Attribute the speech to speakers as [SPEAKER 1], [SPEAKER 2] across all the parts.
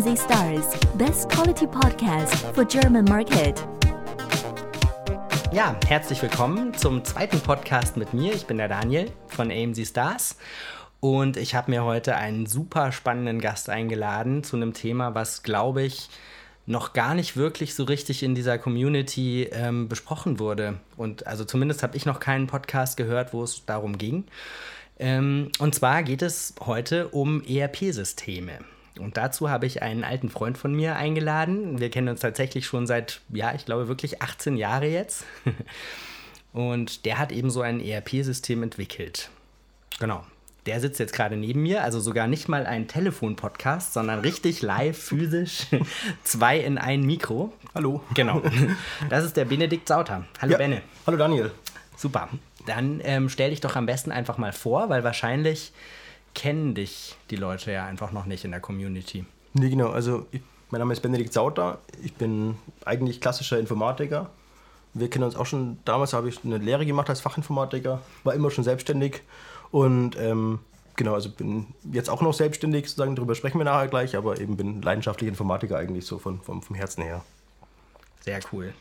[SPEAKER 1] AMZ Stars, best quality podcast for German market.
[SPEAKER 2] Ja, herzlich willkommen zum zweiten Podcast mit mir. Ich bin der Daniel von AMZ Stars und ich habe mir heute einen super spannenden Gast eingeladen zu einem Thema, was glaube ich noch gar nicht wirklich so richtig in dieser Community ähm, besprochen wurde. Und also zumindest habe ich noch keinen Podcast gehört, wo es darum ging. Ähm, und zwar geht es heute um ERP-Systeme. Und dazu habe ich einen alten Freund von mir eingeladen. Wir kennen uns tatsächlich schon seit, ja, ich glaube wirklich 18 Jahre jetzt. Und der hat eben so ein ERP-System entwickelt. Genau. Der sitzt jetzt gerade neben mir, also sogar nicht mal ein Telefon-Podcast, sondern richtig live, physisch, zwei in ein Mikro.
[SPEAKER 3] Hallo.
[SPEAKER 2] Genau. Das ist der Benedikt Sauter. Hallo
[SPEAKER 3] Ja.
[SPEAKER 2] Benne.
[SPEAKER 3] Hallo Daniel.
[SPEAKER 2] Super. Dann ähm, stell dich doch am besten einfach mal vor, weil wahrscheinlich kennen dich die Leute ja einfach noch nicht in der Community.
[SPEAKER 3] Nee, genau. Also, ich, mein Name ist Benedikt Sauter. Ich bin eigentlich klassischer Informatiker. Wir kennen uns auch schon, damals habe ich eine Lehre gemacht als Fachinformatiker, war immer schon selbstständig und ähm, genau, also bin jetzt auch noch selbstständig, sozusagen, darüber sprechen wir nachher gleich, aber eben bin leidenschaftlicher Informatiker eigentlich so von, vom, vom Herzen her.
[SPEAKER 2] Sehr cool.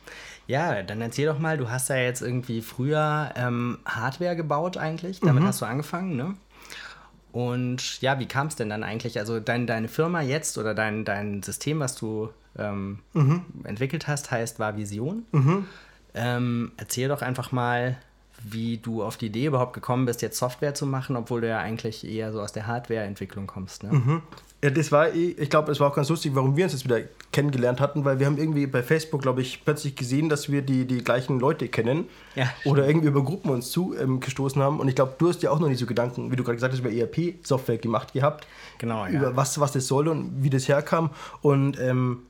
[SPEAKER 2] Ja, dann erzähl doch mal, du hast ja jetzt irgendwie früher ähm, Hardware gebaut eigentlich. Damit hast du angefangen, ne? Und ja, wie kam es denn dann eigentlich? Also dein, deine Firma jetzt oder dein, dein System, was du ähm, entwickelt hast, heißt war Vision. Ähm, erzähl doch einfach mal, wie du auf die Idee überhaupt gekommen bist, jetzt Software zu machen, obwohl du ja eigentlich eher so aus der Hardware-Entwicklung kommst. Ne?
[SPEAKER 3] Ja, das war, eh- ich glaube, es war auch ganz lustig, warum wir uns jetzt wieder kennengelernt hatten, weil wir haben irgendwie bei Facebook, glaube ich, plötzlich gesehen, dass wir die, die gleichen Leute kennen
[SPEAKER 2] Ja,
[SPEAKER 3] oder irgendwie über Gruppen uns zu ähm, gestoßen haben. Und ich glaube, du hast ja auch noch nicht so Gedanken, wie du gerade gesagt hast, über ERP-Software gemacht gehabt,
[SPEAKER 2] Genau, ja.
[SPEAKER 3] über was, was das soll und wie das herkam. Und ähm,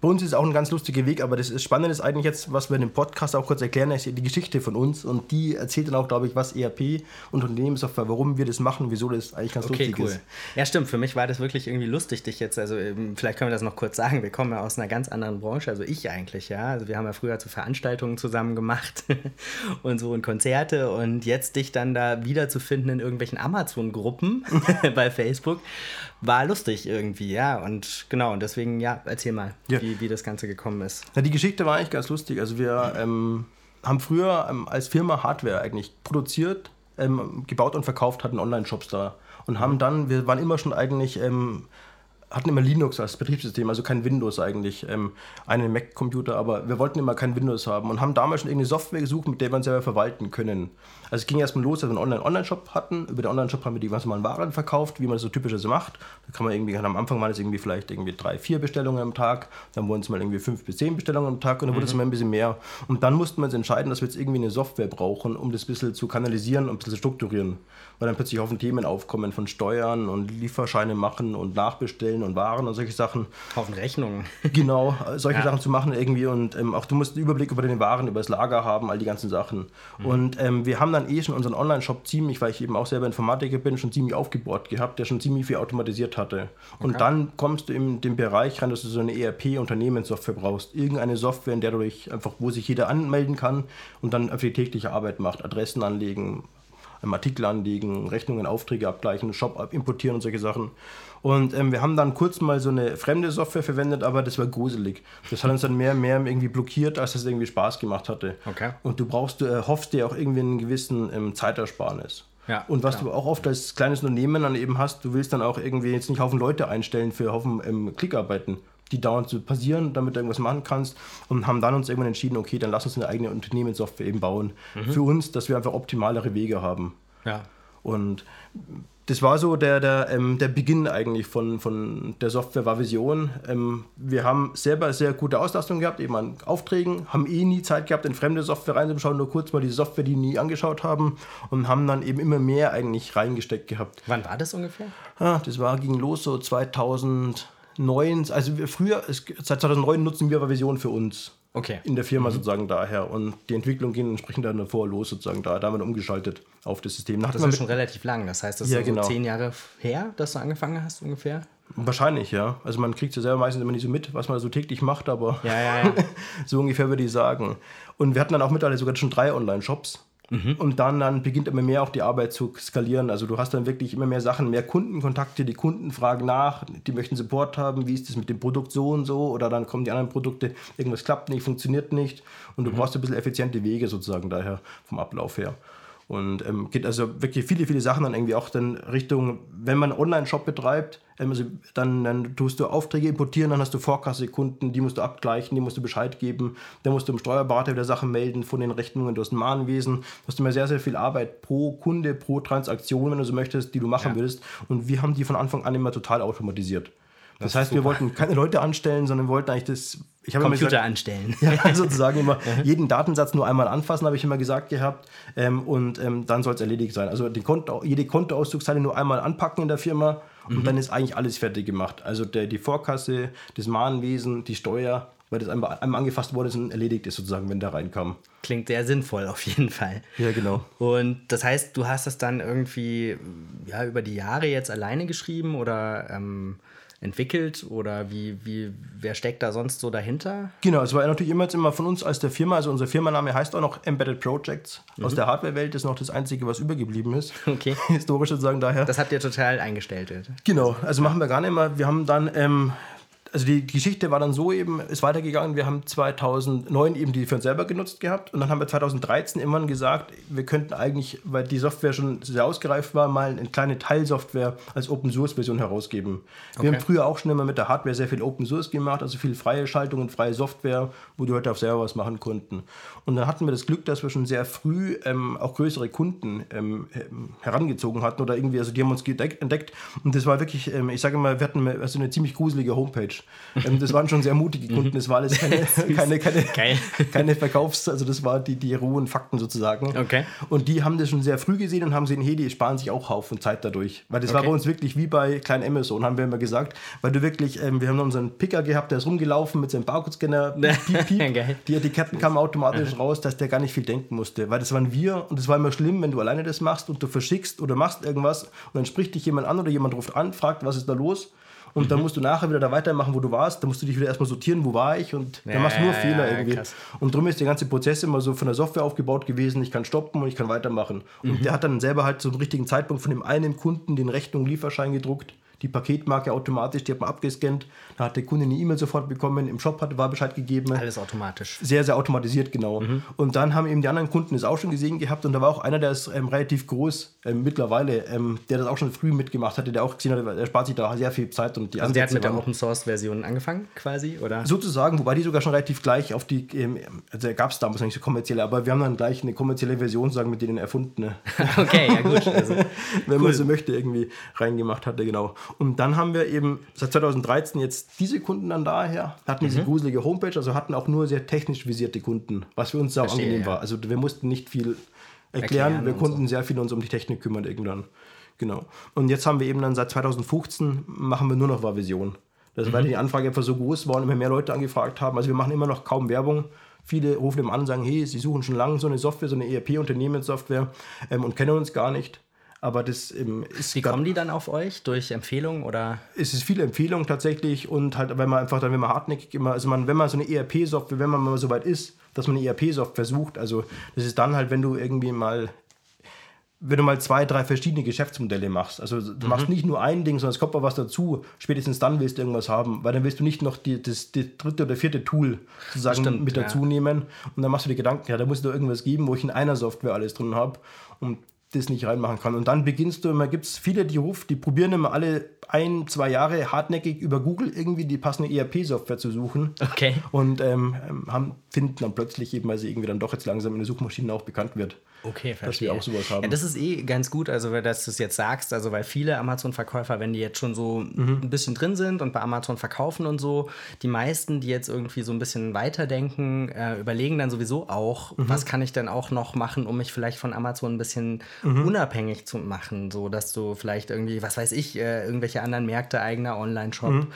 [SPEAKER 3] bei uns ist es auch ein ganz lustiger Weg, aber das ist Spannende ist eigentlich jetzt, was wir in dem Podcast auch kurz erklären, ist die Geschichte von uns und die erzählt dann auch, glaube ich, was ERP und Unternehmenssoftware, warum wir das machen, wieso das eigentlich ganz
[SPEAKER 2] Okay,
[SPEAKER 3] lustig
[SPEAKER 2] cool.
[SPEAKER 3] ist.
[SPEAKER 2] Ja, stimmt. Für mich war das wirklich irgendwie lustig, dich jetzt, also ähm, vielleicht können wir das noch kurz sagen. Wir kommen ja aus einer ganz anderen Branche, also ich eigentlich, ja. Also wir haben ja früher zu Veranstaltungen zusammen gemacht und so und Konzerte und jetzt dich dann da wiederzufinden in irgendwelchen Amazon-Gruppen bei Facebook war lustig irgendwie, ja. Und genau, und deswegen, ja, erzähl mal,
[SPEAKER 3] Ja.
[SPEAKER 2] Wie, wie das Ganze gekommen ist.
[SPEAKER 3] Ja, die Geschichte war eigentlich ganz lustig. Also wir ähm, haben früher ähm, als Firma Hardware eigentlich produziert, ähm, gebaut und verkauft, hatten Online-Shops da. Und haben dann, wir waren immer schon eigentlich, ähm, hatten immer Linux als Betriebssystem, also kein Windows eigentlich, ähm, einen Mac-Computer, aber wir wollten immer kein Windows haben und haben damals schon irgendeine Software gesucht, mit der wir uns selber verwalten können. Also es ging erstmal los, dass wir einen Online- Online-Shop hatten. Über den Online-Shop haben wir die ganz normalen Waren verkauft, wie man das so typischerweise macht. Da kann man irgendwie, am Anfang waren es irgendwie vielleicht irgendwie drei, vier Bestellungen am Tag, dann wurden es mal irgendwie fünf bis zehn Bestellungen am Tag und dann wurde es immer ein bisschen mehr. Und dann mussten wir uns entscheiden, dass wir jetzt irgendwie eine Software brauchen, um das ein bisschen zu kanalisieren und ein bisschen zu strukturieren. Weil dann plötzlich Haufen Themen aufkommen von Steuern und Lieferscheine machen und Nachbestellen und Waren und solche Sachen.
[SPEAKER 2] Haufen Rechnungen.
[SPEAKER 3] Genau, solche
[SPEAKER 2] Ja.
[SPEAKER 3] Sachen zu machen irgendwie und ähm, auch du musst einen Überblick über deine Waren, über das Lager haben, all die ganzen Sachen. Und ähm, wir haben dann eh schon unseren Online-Shop ziemlich, weil ich eben auch selber Informatiker bin, schon ziemlich aufgebaut gehabt, der schon ziemlich viel automatisiert hatte. Und dann kommst du in den Bereich rein, dass du so eine ERP-Unternehmenssoftware brauchst. Irgendeine Software, in der du dich einfach, wo sich jeder anmelden kann und dann einfach die tägliche Arbeit macht. Adressen anlegen, ähm, Artikel anlegen, Rechnungen, Aufträge abgleichen, Shop importieren und solche Sachen. Und ähm, wir haben dann kurz mal so eine fremde Software verwendet, aber das war gruselig. Das hat uns dann mehr und mehr irgendwie blockiert, als es irgendwie Spaß gemacht hatte.
[SPEAKER 2] Okay.
[SPEAKER 3] Und du brauchst, du erhoffst dir auch irgendwie einen gewissen ähm, Zeitersparnis.
[SPEAKER 2] Ja,
[SPEAKER 3] und was
[SPEAKER 2] klar.
[SPEAKER 3] du auch oft als kleines Unternehmen dann eben hast, du willst dann auch irgendwie jetzt nicht Haufen Leute einstellen für Haufen ähm, Klickarbeiten, die dauernd zu passieren, damit du irgendwas machen kannst. Und haben dann uns irgendwann entschieden, okay, dann lass uns eine eigene Unternehmenssoftware eben bauen.
[SPEAKER 2] Mhm.
[SPEAKER 3] Für uns, dass wir einfach optimalere Wege haben.
[SPEAKER 2] Ja.
[SPEAKER 3] Und das war so der, der, ähm, der Beginn eigentlich von, von der Software war Vision. Ähm, wir haben selber sehr gute Auslastung gehabt, eben an Aufträgen, haben eh nie Zeit gehabt, in fremde Software reinzuschauen, nur kurz mal die Software, die nie angeschaut haben und haben dann eben immer mehr eigentlich reingesteckt gehabt.
[SPEAKER 2] Wann war das ungefähr?
[SPEAKER 3] Ah, das war, ging los so 2009, also wir früher, es, seit 2009 nutzen wir aber Vision für uns.
[SPEAKER 2] Okay.
[SPEAKER 3] In der Firma sozusagen daher. Und die Entwicklung ging entsprechend dann davor los, sozusagen da. Da haben wir dann umgeschaltet auf das System. Nach
[SPEAKER 2] Das ist schon relativ lang. Das heißt, das
[SPEAKER 3] Ja,
[SPEAKER 2] ist so
[SPEAKER 3] genau.
[SPEAKER 2] zehn Jahre her, dass du angefangen hast ungefähr.
[SPEAKER 3] Wahrscheinlich, ja. Also man kriegt ja selber meistens immer nicht so mit, was man so täglich macht, aber
[SPEAKER 2] ja, ja.
[SPEAKER 3] so ungefähr würde ich sagen. Und wir hatten dann auch mittlerweile sogar schon drei Online-Shops. Und dann, dann beginnt immer mehr auch die Arbeit zu skalieren. Also du hast dann wirklich immer mehr Sachen, mehr Kundenkontakte, die Kunden fragen nach, die möchten Support haben, wie ist das mit dem Produkt so und so? Oder dann kommen die anderen Produkte, irgendwas klappt nicht, funktioniert nicht. Und du brauchst ein bisschen effiziente Wege sozusagen daher vom Ablauf her. Und ähm, geht also wirklich viele, viele Sachen dann irgendwie auch dann Richtung, wenn man einen Online-Shop betreibt, ähm, also dann, dann tust du Aufträge importieren, dann hast du Vorkasse-Kunden, die musst du abgleichen, die musst du Bescheid geben, dann musst du im Steuerberater wieder Sachen melden von den Rechnungen, du hast ein Mahnwesen, du hast immer sehr, sehr viel Arbeit pro Kunde, pro Transaktion, wenn du so möchtest, die du machen
[SPEAKER 2] Ja.
[SPEAKER 3] würdest. Und wir haben die von Anfang an immer total automatisiert. Das,
[SPEAKER 2] Das
[SPEAKER 3] heißt, wir wollten keine Leute anstellen, sondern wollten eigentlich das. Ich habe immer
[SPEAKER 2] Computer
[SPEAKER 3] gesagt,
[SPEAKER 2] anstellen.
[SPEAKER 3] ja, sozusagen immer jeden Datensatz nur einmal anfassen, habe ich immer gesagt gehabt. Ähm, und ähm, dann soll es erledigt sein. Also Konto, jede Kontoauszugszeile nur einmal anpacken in der Firma und dann ist eigentlich alles fertig gemacht. Also der, die Vorkasse, das Mahnwesen, die Steuer, weil das einmal, einmal angefasst wurde und erledigt ist sozusagen, wenn der reinkam.
[SPEAKER 2] Klingt sehr sinnvoll auf jeden Fall.
[SPEAKER 3] Ja, genau.
[SPEAKER 2] Und das heißt, du hast das dann irgendwie ja, über die Jahre jetzt alleine geschrieben oder ähm, entwickelt oder wie, wie, wer steckt da sonst so dahinter?
[SPEAKER 3] Genau, es war natürlich immer immer von uns als der Firma, also unser Firmenname heißt auch noch Embedded Projects. Aus der Hardware-Welt ist noch das Einzige, was übergeblieben ist.
[SPEAKER 2] Okay.
[SPEAKER 3] Historisch sozusagen daher.
[SPEAKER 2] Das habt ihr total eingestellt.
[SPEAKER 3] Genau, also machen wir gar nicht mehr. Wir haben dann, ähm, also die Geschichte war dann so eben, ist weitergegangen. Wir haben 2009 eben die für uns selber genutzt gehabt und dann haben wir 2013 irgendwann gesagt, wir könnten eigentlich, weil die Software schon sehr ausgereift war, mal eine kleine Teilsoftware als Open Source Version herausgeben. Wir
[SPEAKER 2] Okay.
[SPEAKER 3] haben früher auch schon immer mit der Hardware sehr viel Open Source gemacht, also viel freie Schaltung und freie Software, wo die Leute auch selber was machen konnten. Und dann hatten wir das Glück, dass wir schon sehr früh ähm, auch größere Kunden ähm, ähm, herangezogen hatten oder irgendwie, also die haben uns entdeckt. Und das war wirklich, ähm, ich sage mal, wir hatten also eine ziemlich gruselige Homepage. Ähm, das waren schon sehr mutige Kunden, das war alles keine, keine, keine,
[SPEAKER 2] Geil.
[SPEAKER 3] keine Verkaufs-, also das war die, die rohen Fakten sozusagen.
[SPEAKER 2] Okay.
[SPEAKER 3] Und die haben das schon sehr früh gesehen und haben gesehen, hey, die sparen sich auch Haufen Zeit dadurch. Weil das war
[SPEAKER 2] Okay.
[SPEAKER 3] bei uns wirklich wie bei Klein Amazon, haben wir immer gesagt. Weil du wirklich, ähm, wir haben unseren Picker gehabt, der ist rumgelaufen mit seinem Barcode-Scanner. Piep, piep.
[SPEAKER 2] Geil.
[SPEAKER 3] Die Etiketten kamen automatisch raus, dass der gar nicht viel denken musste. Weil das waren wir und es war immer schlimm, wenn du alleine das machst und du verschickst oder machst irgendwas und dann spricht dich jemand an oder jemand ruft an, fragt, was ist da los? Und
[SPEAKER 2] Mhm.
[SPEAKER 3] dann musst du nachher wieder da weitermachen, wo du warst. Da musst du dich wieder erstmal sortieren, wo war ich und
[SPEAKER 2] Ja,
[SPEAKER 3] dann machst du nur
[SPEAKER 2] ja,
[SPEAKER 3] Fehler
[SPEAKER 2] ja,
[SPEAKER 3] irgendwie.
[SPEAKER 2] krass.
[SPEAKER 3] Und darum ist der ganze Prozess immer so von der Software aufgebaut gewesen, ich kann stoppen und ich kann weitermachen. Und der hat dann selber halt zum richtigen Zeitpunkt von dem einen Kunden den Rechnung Lieferschein gedruckt, die Paketmarke automatisch, die hat man abgescannt, da hat der Kunde eine E-Mail sofort bekommen, im Shop hat, war Bescheid gegeben.
[SPEAKER 2] Alles automatisch.
[SPEAKER 3] Sehr, sehr automatisiert, genau. Und dann haben eben die anderen Kunden es auch schon gesehen gehabt und da war auch einer, der ist ähm, relativ groß ähm, mittlerweile, ähm, der das auch schon früh mitgemacht hatte, der auch gesehen hat, er spart sich da sehr viel Zeit und die
[SPEAKER 2] Also der hat mit der Open Source Version angefangen quasi, oder?
[SPEAKER 3] Sozusagen, wobei die sogar schon relativ gleich auf die, ähm, also gab es damals noch nicht so kommerzielle, aber wir haben dann gleich eine kommerzielle Version, sagen mit denen erfunden, ne?
[SPEAKER 2] okay, ja gut. Also,
[SPEAKER 3] wenn man so möchte, irgendwie reingemacht hatte, genau. Und dann haben wir eben seit 2013 jetzt diese Kunden dann daher, hatten
[SPEAKER 2] Mhm.
[SPEAKER 3] diese gruselige Homepage, also hatten auch nur sehr technisch visierte Kunden, was für uns sehr
[SPEAKER 2] Verstehe,
[SPEAKER 3] angenehm
[SPEAKER 2] ja.
[SPEAKER 3] war. Also wir mussten nicht viel
[SPEAKER 2] Erklären
[SPEAKER 3] erklären, wir konnten sehr viel uns um die Technik kümmern irgendwann. Genau. Und jetzt haben wir eben dann seit 2015 machen wir nur noch Vision. Das
[SPEAKER 2] Mhm.
[SPEAKER 3] weil die Anfrage einfach so groß war und immer mehr Leute angefragt haben. Also wir machen immer noch kaum Werbung. Viele rufen immer an und sagen, hey, sie suchen schon lange so eine Software, so eine ERP-Unternehmenssoftware ähm, und kennen uns gar nicht. Aber das ähm, ist
[SPEAKER 2] wie kommen die dann auf euch? Durch Empfehlungen oder?
[SPEAKER 3] es ist viele Empfehlungen tatsächlich und halt, wenn man einfach dann, wenn man hartnäckig immer, also man, wenn man so eine ERP-Software, wenn man mal so weit ist, dass man eine ERP-Software sucht, also das ist dann halt, wenn du irgendwie mal, wenn du mal zwei, drei verschiedene Geschäftsmodelle machst. Also du
[SPEAKER 2] Mhm.
[SPEAKER 3] machst nicht nur ein Ding, sondern es kommt mal was dazu. Spätestens dann willst du irgendwas haben, weil dann willst du nicht noch die, das, das dritte oder vierte Tool sozusagen
[SPEAKER 2] Stimmt,
[SPEAKER 3] mit
[SPEAKER 2] ja.
[SPEAKER 3] dazu nehmen und dann machst du dir Gedanken, ja, da muss es doch irgendwas geben, wo ich in einer Software alles drin habe und das nicht reinmachen kann. Und dann beginnst du immer, gibt es viele, die rufen, die probieren immer alle ein, zwei Jahre hartnäckig über Google irgendwie die passende ERP-Software zu suchen.
[SPEAKER 2] Okay.
[SPEAKER 3] Und ähm, haben, finden dann plötzlich eben, weil sie irgendwie dann doch jetzt langsam in den Suchmaschinen auch bekannt wird.
[SPEAKER 2] Okay,
[SPEAKER 3] Dass
[SPEAKER 2] verstehe.
[SPEAKER 3] wir auch sowas haben.
[SPEAKER 2] Ja, das ist eh ganz gut, also dass du es jetzt sagst, also weil viele Amazon-Verkäufer, wenn die jetzt schon so
[SPEAKER 3] Mhm.
[SPEAKER 2] ein bisschen drin sind und bei Amazon verkaufen und so, die meisten, die jetzt irgendwie so ein bisschen weiterdenken, äh, überlegen dann sowieso auch,
[SPEAKER 3] Mhm.
[SPEAKER 2] was kann ich denn auch noch machen, um mich vielleicht von Amazon ein bisschen
[SPEAKER 3] Mhm.
[SPEAKER 2] unabhängig zu machen, so dass du vielleicht irgendwie, was weiß ich, äh, irgendwelche anderen Märkte, eigener Online-Shop,
[SPEAKER 3] Mhm.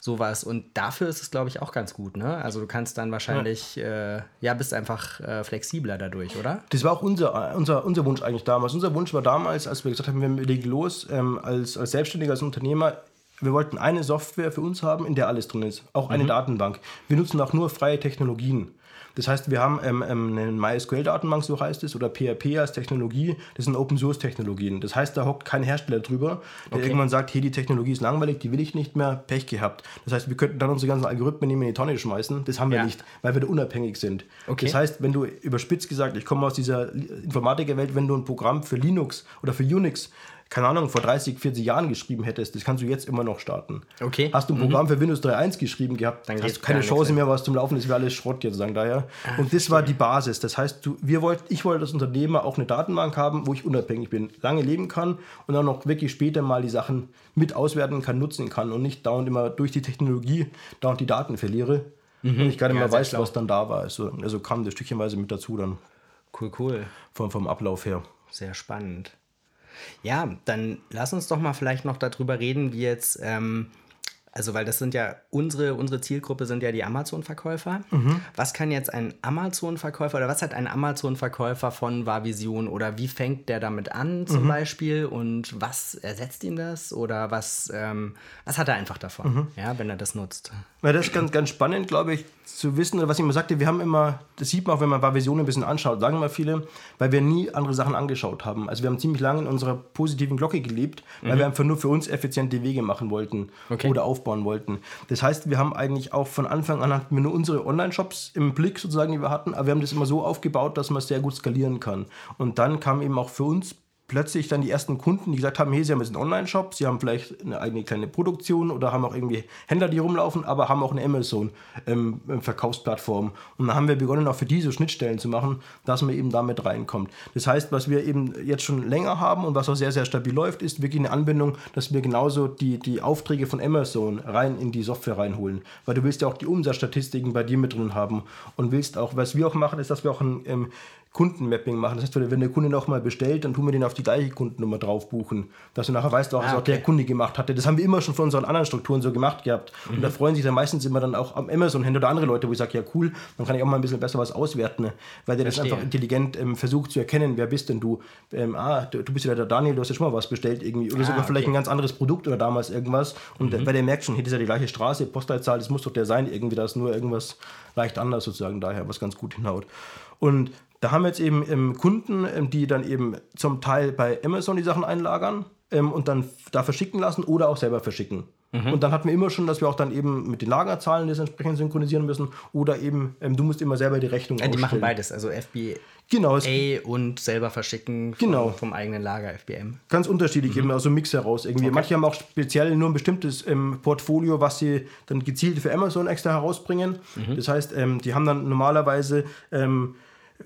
[SPEAKER 2] Sowas. Und dafür ist es, glaube ich, auch ganz gut, ne? Also du kannst dann wahrscheinlich, ja, äh, ja bist einfach äh, flexibler dadurch, oder?
[SPEAKER 3] Das war auch unser, unser, unser Wunsch eigentlich damals. Unser Wunsch war damals, als wir gesagt haben, wir legen los, ähm, als, als Selbstständiger, als Unternehmer, wir wollten eine Software für uns haben, in der alles drin ist. Auch eine Datenbank. Wir nutzen auch nur freie Technologien. Das heißt, wir haben ähm, ähm, eine MySQL-Datenbank, so heißt es, oder PHP als Technologie. Das sind Open-Source-Technologien. Das heißt, da hockt kein Hersteller drüber, der
[SPEAKER 2] Okay.
[SPEAKER 3] irgendwann sagt, hey, die Technologie ist langweilig, die will ich nicht mehr, Pech gehabt. Das heißt, wir könnten dann unsere ganzen Algorithmen nehmen in die Tonne schmeißen. Das haben wir
[SPEAKER 2] Ja.
[SPEAKER 3] nicht, weil wir da unabhängig sind.
[SPEAKER 2] Okay.
[SPEAKER 3] Das heißt, wenn du überspitzt gesagt, ich komme aus dieser Informatikerwelt, wenn du ein Programm für Linux oder für Unix keine Ahnung, vor 30, 40 Jahren geschrieben hättest, das kannst du jetzt immer noch starten.
[SPEAKER 2] Okay.
[SPEAKER 3] Hast du ein Programm für Windows 3.1 geschrieben gehabt,
[SPEAKER 2] Dann
[SPEAKER 3] hast du keine Chance
[SPEAKER 2] mehr.
[SPEAKER 3] was zum Laufen ist, wäre alles Schrott jetzt sagen daher. und das war die Basis. Das heißt, du, wir wollt, ich wollte als Unternehmer auch eine Datenbank haben, wo ich unabhängig bin, lange leben kann und dann noch wirklich später mal die Sachen mit auswerten kann, nutzen kann und nicht dauernd immer durch die Technologie dauernd die Daten verliere. Und ich gar nicht
[SPEAKER 2] Ja,
[SPEAKER 3] mehr weiß,
[SPEAKER 2] schlau.
[SPEAKER 3] was dann da war. Also, also kam das stückchenweise mit dazu dann
[SPEAKER 2] Cool, cool.
[SPEAKER 3] vom, vom Ablauf her.
[SPEAKER 2] Sehr spannend. Ja, dann lass uns doch mal vielleicht noch darüber reden, wie jetzt, ähm, also weil das sind ja unsere, unsere Zielgruppe sind ja die Amazon-Verkäufer. Was kann jetzt ein Amazon-Verkäufer oder was hat ein Amazon-Verkäufer von Vavision oder wie fängt der damit an zum Beispiel und was ersetzt ihm das oder was, ähm, was hat er einfach davon, ja, wenn er das nutzt?
[SPEAKER 3] Weil das ist ganz, ganz spannend, glaube ich, zu wissen, oder was ich immer sagte, wir haben immer, das sieht man auch, wenn man Vision ein bisschen anschaut, sagen immer viele, weil wir nie andere Sachen angeschaut haben. Also wir haben ziemlich lange in unserer positiven Glocke gelebt, weil wir einfach nur für uns effiziente Wege machen wollten
[SPEAKER 2] Okay.
[SPEAKER 3] oder aufbauen wollten. Das heißt, wir haben eigentlich auch von Anfang an hatten wir nur unsere Online-Shops im Blick sozusagen, die wir hatten, aber wir haben das immer so aufgebaut, dass man sehr gut skalieren kann. Und dann kam eben auch für uns plötzlich dann die ersten Kunden, die gesagt haben, hey, sie haben jetzt einen Online-Shop, sie haben vielleicht eine eigene kleine Produktion oder haben auch irgendwie Händler, die rumlaufen, aber haben auch eine Amazon-Verkaufsplattform. und dann haben wir begonnen, auch für diese Schnittstellen zu machen, dass man eben damit reinkommt. Das heißt, was wir eben jetzt schon länger haben und was auch sehr, sehr stabil läuft, ist wirklich eine Anbindung, dass wir genauso die, die Aufträge von Amazon rein in die Software reinholen. Weil du willst ja auch die Umsatzstatistiken bei dir mit drin haben und willst auch, was wir auch machen, ist, dass wir auch ein ähm, Kundenmapping machen. Das heißt, wenn der Kunde noch mal bestellt, dann tun wir den auf die gleiche Kundennummer drauf buchen. Dass du nachher weißt, auch, was
[SPEAKER 2] Ah,
[SPEAKER 3] auch der
[SPEAKER 2] okay.
[SPEAKER 3] Kunde gemacht hatte. Das haben wir immer schon von unseren anderen Strukturen so gemacht gehabt. Und da freuen sich dann meistens immer dann auch am Amazon-Händler oder andere Leute, wo ich sage, ja cool, dann kann ich auch mal ein bisschen besser was auswerten. Weil der das
[SPEAKER 2] Verstehe.
[SPEAKER 3] einfach intelligent ähm, versucht zu erkennen, wer bist denn du? Ähm, ah, du, du bist ja der Daniel, du hast ja schon mal was bestellt irgendwie. Oder
[SPEAKER 2] Ah,
[SPEAKER 3] sogar vielleicht
[SPEAKER 2] okay.
[SPEAKER 3] ein ganz anderes Produkt oder damals irgendwas. Und der- weil der merkt schon, das ist ja die gleiche Straße, Postleitzahl, das muss doch der sein irgendwie. Da ist nur irgendwas leicht anders sozusagen daher, was ganz gut hinhaut. Und da haben wir jetzt eben ähm, Kunden, ähm, die dann eben zum Teil bei Amazon die Sachen einlagern ähm, und dann da verschicken lassen oder auch selber verschicken.
[SPEAKER 2] Mhm.
[SPEAKER 3] Und dann hatten wir immer schon, dass wir auch dann eben mit den Lagerzahlen das entsprechend synchronisieren müssen oder eben, ähm, du musst immer selber die Rechnung
[SPEAKER 2] Ja, die machen beides, also FBA
[SPEAKER 3] Genau,
[SPEAKER 2] und selber verschicken vom,
[SPEAKER 3] Genau.
[SPEAKER 2] vom eigenen Lager FBM.
[SPEAKER 3] ganz unterschiedlich,
[SPEAKER 2] Mhm.
[SPEAKER 3] eben aus so einem Mix heraus irgendwie. Manche haben auch speziell nur ein bestimmtes ähm, Portfolio, was sie dann gezielt für Amazon extra herausbringen.
[SPEAKER 2] Mhm.
[SPEAKER 3] Das heißt, ähm, die haben dann normalerweise ähm,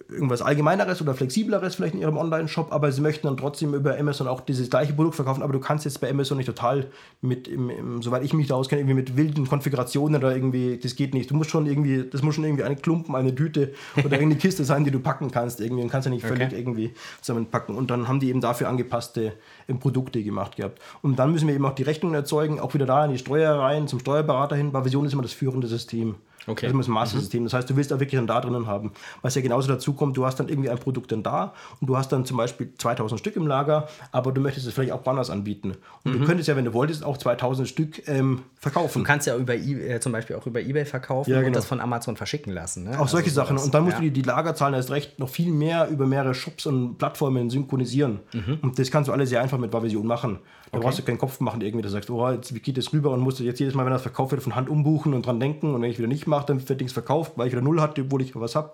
[SPEAKER 3] irgendwas Allgemeineres oder Flexibleres vielleicht in ihrem Online-Shop, aber sie möchten dann trotzdem über Amazon auch dieses gleiche Produkt verkaufen, aber du kannst jetzt bei Amazon nicht total mit, im, im, soweit ich mich da auskenne, irgendwie mit wilden Konfigurationen oder irgendwie, das geht nicht. Du musst schon irgendwie, das muss schon irgendwie ein Klumpen, eine Tüte oder irgendeine Kiste sein, die du packen kannst irgendwie und kannst ja nicht völlig
[SPEAKER 2] Okay.
[SPEAKER 3] irgendwie zusammenpacken. Und dann haben die eben dafür angepasste ähm, Produkte gemacht gehabt. Und dann müssen wir eben auch die Rechnungen erzeugen, auch wieder da in die Steuer rein, zum Steuerberater hin. Bei Vision ist immer das führende System.
[SPEAKER 2] Okay.
[SPEAKER 3] Das ist das Mastersystem. Das heißt, du willst da wirklich dann da drinnen haben. Was ja genauso dazu kommt, du hast dann irgendwie ein Produkt dann da und du hast dann zum Beispiel 2000 Stück im Lager, aber du möchtest es vielleicht auch woanders anbieten. Und du könntest ja, wenn du wolltest, auch 2000 Stück ähm, verkaufen.
[SPEAKER 2] Du kannst ja über e äh, zum Beispiel auch über Ebay verkaufen
[SPEAKER 3] Ja,
[SPEAKER 2] und
[SPEAKER 3] genau.
[SPEAKER 2] das von Amazon verschicken lassen. Ne?
[SPEAKER 3] Auch solche
[SPEAKER 2] Also
[SPEAKER 3] Sachen. Und dann musst
[SPEAKER 2] ja.
[SPEAKER 3] du die, die Lagerzahlen erst recht noch viel mehr über mehrere Shops und Plattformen synchronisieren. Und das kannst du alles sehr einfach mit Vavision machen. Da brauchst du keinen Kopf machen, irgendwie, da sagst, oh, jetzt, wie geht das rüber und musst du jetzt jedes Mal, wenn das verkauft wird, von Hand umbuchen und dran denken. Und wenn ich wieder nicht mache, dann wird nichts verkauft, weil ich wieder null hatte, obwohl ich was habe.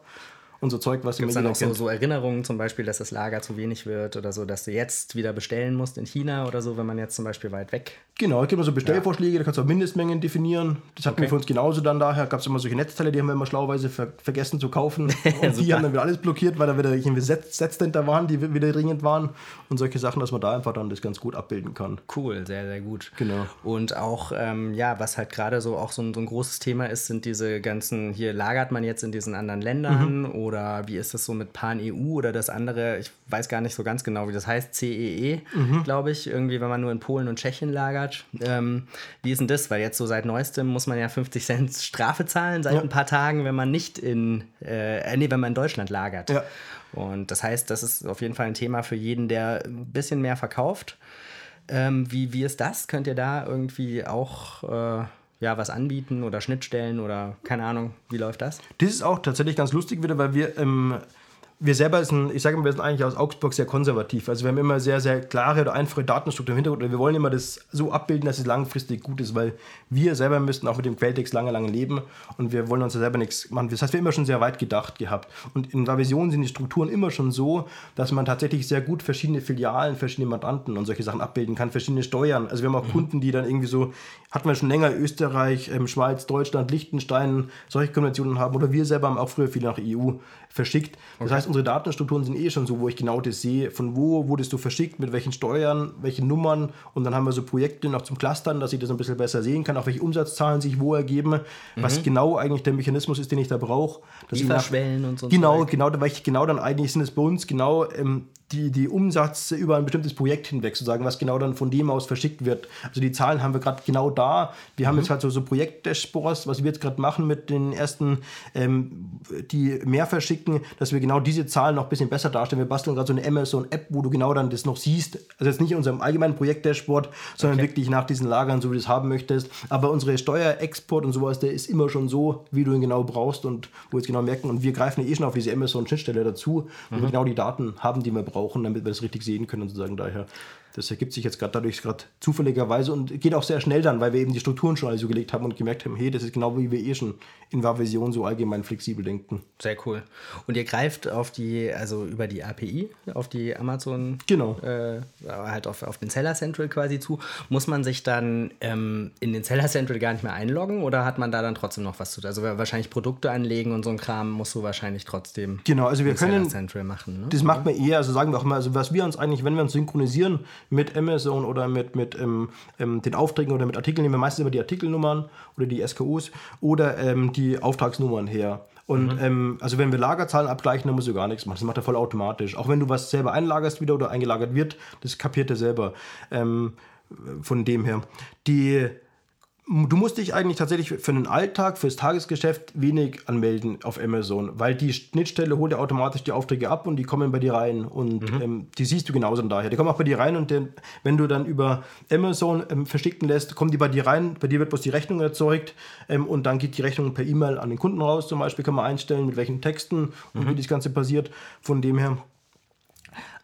[SPEAKER 3] Und so Zeug, was
[SPEAKER 2] Gibt es
[SPEAKER 3] immer
[SPEAKER 2] dann auch so, so Erinnerungen zum Beispiel, dass das Lager zu wenig wird oder so, dass du jetzt wieder bestellen musst in China oder so, wenn man jetzt zum Beispiel weit weg.
[SPEAKER 3] Genau, es gibt immer so Bestellvorschläge, da kannst du auch Mindestmengen definieren. Das hatten wir
[SPEAKER 2] Okay.
[SPEAKER 3] für uns genauso dann daher. Gab es immer solche Netzteile, die haben wir immer schlauweise ver vergessen zu kaufen. Und die haben dann wieder alles blockiert, weil da wieder irgendwie Set Sets dahinter waren, die wieder dringend waren. Und solche Sachen, dass man da einfach dann das ganz gut abbilden kann.
[SPEAKER 2] Cool, sehr, sehr gut.
[SPEAKER 3] Genau.
[SPEAKER 2] Und auch, ähm, ja, was halt gerade so auch so ein, so ein großes Thema ist, sind diese ganzen, hier lagert man jetzt in diesen anderen Ländern
[SPEAKER 3] Mhm.
[SPEAKER 2] Oder wie ist das so mit Pan-EU oder das andere, ich weiß gar nicht so ganz genau, wie das heißt, CEE,
[SPEAKER 3] Mhm.
[SPEAKER 2] glaube ich, irgendwie, wenn man nur in Polen und Tschechien lagert. Ähm, wie ist denn das? Weil jetzt so seit neuestem muss man ja 50 Cent Strafe zahlen seit
[SPEAKER 3] Ja.
[SPEAKER 2] ein paar Tagen, wenn man nicht in, äh, nee, wenn man in Deutschland lagert.
[SPEAKER 3] Ja.
[SPEAKER 2] Und das heißt, das ist auf jeden Fall ein Thema für jeden, der ein bisschen mehr verkauft. Ähm, wie, wie ist das? Könnt ihr da irgendwie auch äh, ja was anbieten oder Schnittstellen oder keine Ahnung, wie läuft das?
[SPEAKER 3] Das ist auch tatsächlich ganz lustig wieder, weil wir ähm, wir selber sind, ich sage immer, wir sind eigentlich aus Augsburg sehr konservativ. Also wir haben immer sehr, sehr klare oder einfache Datenstruktur im Hintergrund. Wir wollen immer das so abbilden, dass es langfristig gut ist, weil wir selber müssten auch mit dem Quelltext lange, lange leben und wir wollen uns da selber nichts machen. Das heißt, wir haben immer schon sehr weit gedacht gehabt. Und in der Vision sind die Strukturen immer schon so, dass man tatsächlich sehr gut verschiedene Filialen, verschiedene Mandanten und solche Sachen abbilden kann, verschiedene Steuern. Also wir haben auch mhm. Kunden, die dann irgendwie so, hatten wir schon länger Österreich, ähm, Schweiz, Deutschland, Liechtenstein, solche Konventionen haben. Oder wir selber haben auch früher viel nach EU verschickt. Das okay. heißt, unsere Datenstrukturen sind eh schon so, wo ich genau das sehe, von wo wurdest du verschickt, mit welchen Steuern, welchen Nummern und dann haben wir so Projekte noch zum Clustern, dass ich das ein bisschen besser sehen kann, auch welche Umsatzzahlen sich wo ergeben, mhm. was genau eigentlich der Mechanismus ist, den ich da brauche.
[SPEAKER 2] Lieferschwellen und so.
[SPEAKER 3] Genau, genau, weil ich genau dann eigentlich sind es bei uns genau ähm, die, die Umsätze über ein bestimmtes Projekt hinweg, sozusagen, was genau dann von dem aus verschickt wird. Also die Zahlen haben wir gerade genau da. Wir haben mhm. jetzt halt so, so Projekt-Dashboards, was wir jetzt gerade machen mit den ersten, ähm, die mehr verschicken, dass wir genau diese Zahlen noch ein bisschen besser darstellen. Wir basteln gerade so eine Amazon-App, wo du genau dann das noch siehst. Also jetzt nicht in unserem allgemeinen Projekt-Dashboard, sondern okay. wirklich nach diesen Lagern, so wie du es haben möchtest. Aber unsere Steuerexport und sowas, der ist immer schon so, wie du ihn genau brauchst und wo wir es genau merken. Und wir greifen eh schon auf diese Amazon-Schnittstelle dazu, wo mhm. wir genau die Daten haben, die wir brauchen brauchen, damit wir das richtig sehen können, sozusagen daher. Das ergibt sich jetzt gerade dadurch gerade zufälligerweise und geht auch sehr schnell dann, weil wir eben die Strukturen schon alle so gelegt haben und gemerkt haben, hey, das ist genau wie wir eh schon in Vision so allgemein flexibel denken.
[SPEAKER 2] Sehr cool. Und ihr greift auf die, also über die API, auf die Amazon,
[SPEAKER 3] genau.
[SPEAKER 2] Äh, halt auf, auf den Seller Central quasi zu. Muss man sich dann ähm, in den Seller Central gar nicht mehr einloggen oder hat man da dann trotzdem noch was zu tun? Also wahrscheinlich Produkte anlegen und so ein Kram musst du wahrscheinlich trotzdem
[SPEAKER 3] genau, also wir können,
[SPEAKER 2] Seller Central machen.
[SPEAKER 3] Ne? Das macht man eher, also sagen wir auch mal, also was wir uns eigentlich, wenn wir uns synchronisieren mit Amazon oder mit, mit ähm, ähm, den Aufträgen oder mit Artikeln, nehmen wir meistens immer die Artikelnummern oder die SKUs oder ähm, die Auftragsnummern her. Und mhm. ähm, also wenn wir Lagerzahlen abgleichen, dann musst du gar nichts machen. Das macht er voll automatisch. Auch wenn du was selber einlagerst wieder oder eingelagert wird, das kapiert er selber. Ähm, von dem her. Die du musst dich eigentlich tatsächlich für den Alltag, fürs Tagesgeschäft wenig anmelden auf Amazon, weil die Schnittstelle holt ja automatisch die Aufträge ab und die kommen bei dir rein und mhm. ähm, die siehst du genauso daher. Die kommen auch bei dir rein und den, wenn du dann über Amazon ähm, verschicken lässt, kommen die bei dir rein, bei dir wird bloß die Rechnung erzeugt ähm, und dann geht die Rechnung per E-Mail an den Kunden raus, zum Beispiel kann man einstellen, mit welchen Texten und mhm. wie das Ganze passiert. Von dem her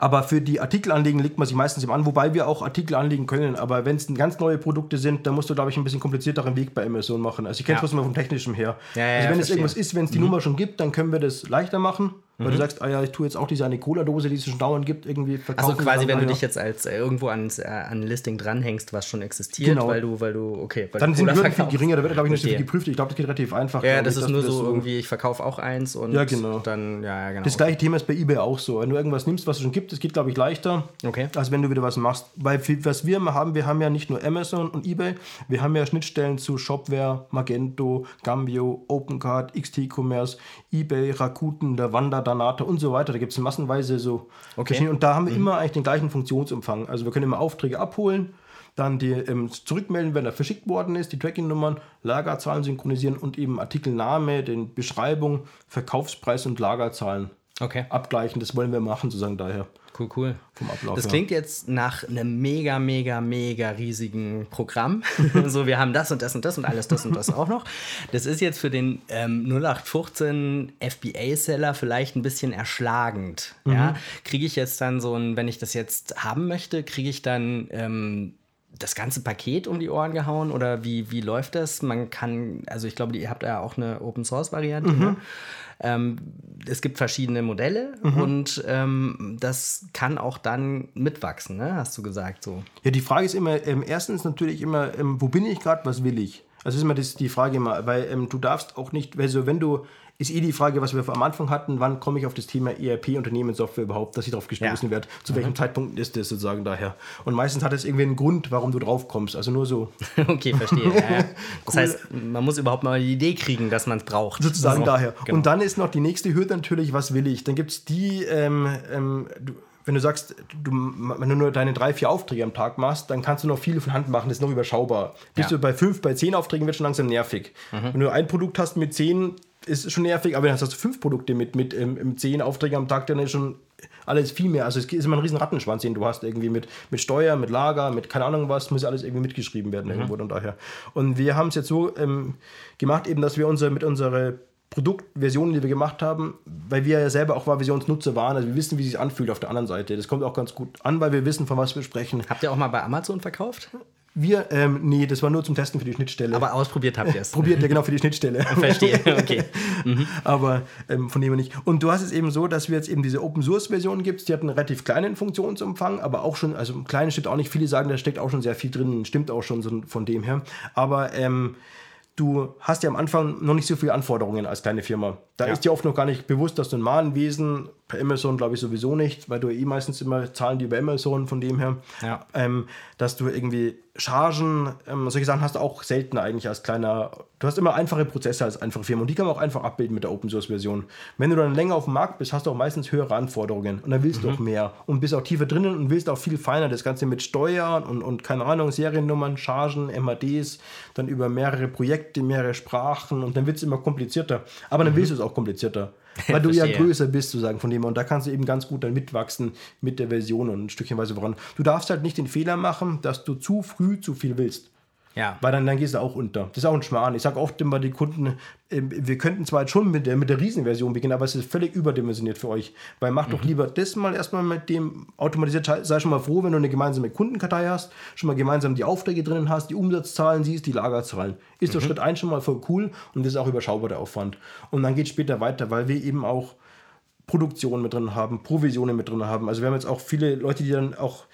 [SPEAKER 3] aber für die Artikel anlegen legt man sich meistens immer an, wobei wir auch Artikel anlegen können. Aber wenn es ganz neue Produkte sind, dann musst du, glaube ich, ein bisschen komplizierteren Weg bei Amazon machen. Also ich kenne es ja. mal vom Technischen her. Ja, ja, also wenn es irgendwas ist, wenn es die mhm. Nummer schon gibt, dann können wir das leichter machen. Weil mhm. du sagst, ah ja, ich tue jetzt auch diese eine Cola-Dose, die es schon dauernd gibt, irgendwie
[SPEAKER 2] verkaufen. Also quasi, wenn du dich jetzt als äh, irgendwo ans, äh, an ein Listing dranhängst, was schon existiert, genau. weil du, weil du, okay, weil
[SPEAKER 3] Dann du sind die Hürden viel geringer, da wird, glaube ich, nicht so viel geprüft. Ich glaube, das geht relativ einfach.
[SPEAKER 2] Ja, das ist nur so irgendwie, ich verkaufe auch eins und
[SPEAKER 3] ja, genau.
[SPEAKER 2] dann, ja, genau.
[SPEAKER 3] Das gleiche Thema ist bei eBay auch so. Wenn du irgendwas nimmst, was es schon gibt, das geht, glaube ich, leichter,
[SPEAKER 2] okay.
[SPEAKER 3] als wenn du wieder was machst. Weil was wir haben, wir haben ja nicht nur Amazon und eBay, wir haben ja Schnittstellen zu Shopware, Magento, Gambio, OpenCard, XT-Commerce, eBay, Rakuten, Lavanda, Danata und so weiter weiter. Da gibt es massenweise so.
[SPEAKER 2] Okay.
[SPEAKER 3] Und da haben wir mhm. immer eigentlich den gleichen Funktionsumfang. Also wir können immer Aufträge abholen, dann die ähm, zurückmelden, wenn er verschickt worden ist, die Tracking-Nummern, Lagerzahlen synchronisieren und eben Artikelname, den Beschreibung, Verkaufspreis und Lagerzahlen
[SPEAKER 2] okay.
[SPEAKER 3] abgleichen. Das wollen wir machen, sozusagen daher.
[SPEAKER 2] Cool, cool. Vom Ablauf, das klingt jetzt nach einem mega, mega, mega riesigen Programm. so, wir haben das und das und das und alles das und das auch noch. Das ist jetzt für den ähm, 0815 FBA-Seller vielleicht ein bisschen erschlagend. Mhm. Ja? Kriege ich jetzt dann so ein, wenn ich das jetzt haben möchte, kriege ich dann ähm, das ganze Paket um die Ohren gehauen oder wie, wie läuft das? Man kann, also ich glaube, ihr habt ja auch eine Open Source Variante. Mhm. Ne? Ähm, es gibt verschiedene Modelle mhm. und ähm, das kann auch dann mitwachsen, ne? hast du gesagt so.
[SPEAKER 3] Ja, die Frage ist immer, ähm, erstens natürlich immer, ähm, wo bin ich gerade, was will ich? Also ist immer das, die Frage immer, weil ähm, du darfst auch nicht, also wenn du ist eh die Frage, was wir am Anfang hatten, wann komme ich auf das Thema ERP-Unternehmenssoftware überhaupt, dass ich darauf gestoßen ja. werde, zu mhm. welchem Zeitpunkt ist das sozusagen daher. Und meistens hat es irgendwie einen Grund, warum du drauf kommst, also nur so.
[SPEAKER 2] okay, verstehe. Ja, ja. Das cool. heißt, man muss überhaupt mal die Idee kriegen, dass man es braucht.
[SPEAKER 3] Sozusagen also, daher. Genau. Und dann ist noch die nächste Hürde natürlich, was will ich? Dann gibt es die, ähm, ähm, du, wenn du sagst, du, wenn du nur deine drei, vier Aufträge am Tag machst, dann kannst du noch viel von Hand machen, das ist noch überschaubar. Bist ja. du bei fünf, bei zehn Aufträgen wird schon langsam nervig. Mhm. Wenn du ein Produkt hast mit zehn, ist schon nervig, aber dann hast du fünf Produkte mit, mit ähm, zehn Aufträgen am Tag, dann ist schon alles viel mehr. Also es ist immer ein riesen Rattenschwanz, den du hast irgendwie mit, mit Steuer, mit Lager, mit keine Ahnung was, muss alles irgendwie mitgeschrieben werden
[SPEAKER 2] Mhm.
[SPEAKER 3] irgendwo und daher. Und wir haben es jetzt so ähm, gemacht, eben, dass wir unsere, mit unserer Produktversionen, die wir gemacht haben, weil wir ja selber auch mal Visionsnutzer waren, also wir wissen, wie es sich anfühlt auf der anderen Seite. Das kommt auch ganz gut an, weil wir wissen, von was wir sprechen.
[SPEAKER 2] Habt ihr auch mal bei Amazon verkauft?
[SPEAKER 3] Wir, ähm, nee, das war nur zum Testen für die Schnittstelle.
[SPEAKER 2] Aber ausprobiert habt ihr es.
[SPEAKER 3] Probiert ja genau für die Schnittstelle.
[SPEAKER 2] Verstehe, okay.
[SPEAKER 3] Aber ähm, von dem her nicht. Und du hast es eben so, dass wir jetzt eben diese Open Source Version gibt, die hat einen relativ kleinen Funktionsumfang, aber auch schon, also im Kleinen steht auch nicht, viele sagen, da steckt auch schon sehr viel drin, stimmt auch schon so von dem her. Aber ähm, du hast ja am Anfang noch nicht so viele Anforderungen als kleine Firma. Da
[SPEAKER 2] Ja.
[SPEAKER 3] ist dir oft noch gar nicht bewusst, dass du ein Mahnwesen, per Amazon glaube ich sowieso nicht, weil du eh meistens immer zahlen die über Amazon von dem her,
[SPEAKER 2] Ja.
[SPEAKER 3] ähm, dass du irgendwie Chargen, ähm, solche Sachen hast du auch selten eigentlich als kleiner, du hast immer einfache Prozesse als einfache Firma und die kann man auch einfach abbilden mit der Open Source Version. Wenn du dann länger auf dem Markt bist, hast du auch meistens höhere Anforderungen und dann willst du auch mehr und bist auch tiefer drinnen und willst auch viel feiner das Ganze mit Steuern und, und keine Ahnung, Seriennummern, Chargen, MADs, dann über mehrere Projekte, mehrere Sprachen und dann wird es immer komplizierter. Aber dann willst du es auch komplizierter. Weil du ja größer bist, sozusagen, von dem. Und da kannst du eben ganz gut dann mitwachsen mit der Version und ein Stückchenweise voran. Du darfst halt nicht den Fehler machen, dass du zu früh zu viel willst.
[SPEAKER 2] Ja.
[SPEAKER 3] Weil dann, dann gehst du auch unter. Das ist auch ein Schmarrn. Ich sage oft immer die Kunden, ähm, wir könnten zwar jetzt schon mit der, mit der Riesenversion beginnen, aber es ist völlig überdimensioniert für euch. Weil mach doch lieber das mal erstmal mit dem automatisiert. Sei schon mal froh, wenn du eine gemeinsame Kundenkartei hast, schon mal gemeinsam die Aufträge drinnen hast, die Umsatzzahlen siehst, die Lagerzahlen. Ist doch Schritt 1 schon mal voll cool und das ist auch überschaubar der Aufwand. Und dann geht es später weiter, weil wir eben auch Produktion mit drin haben, Provisionen mit drin haben. Also wir haben jetzt auch viele Leute, die dann auch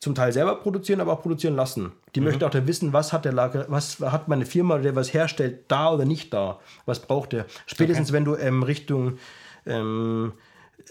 [SPEAKER 3] zum Teil selber produzieren, aber auch produzieren lassen. Die möchten auch da wissen, was hat der Lager, was hat meine Firma, der was herstellt, da oder nicht da? Was braucht der? Spätestens wenn du ähm, Richtung ähm,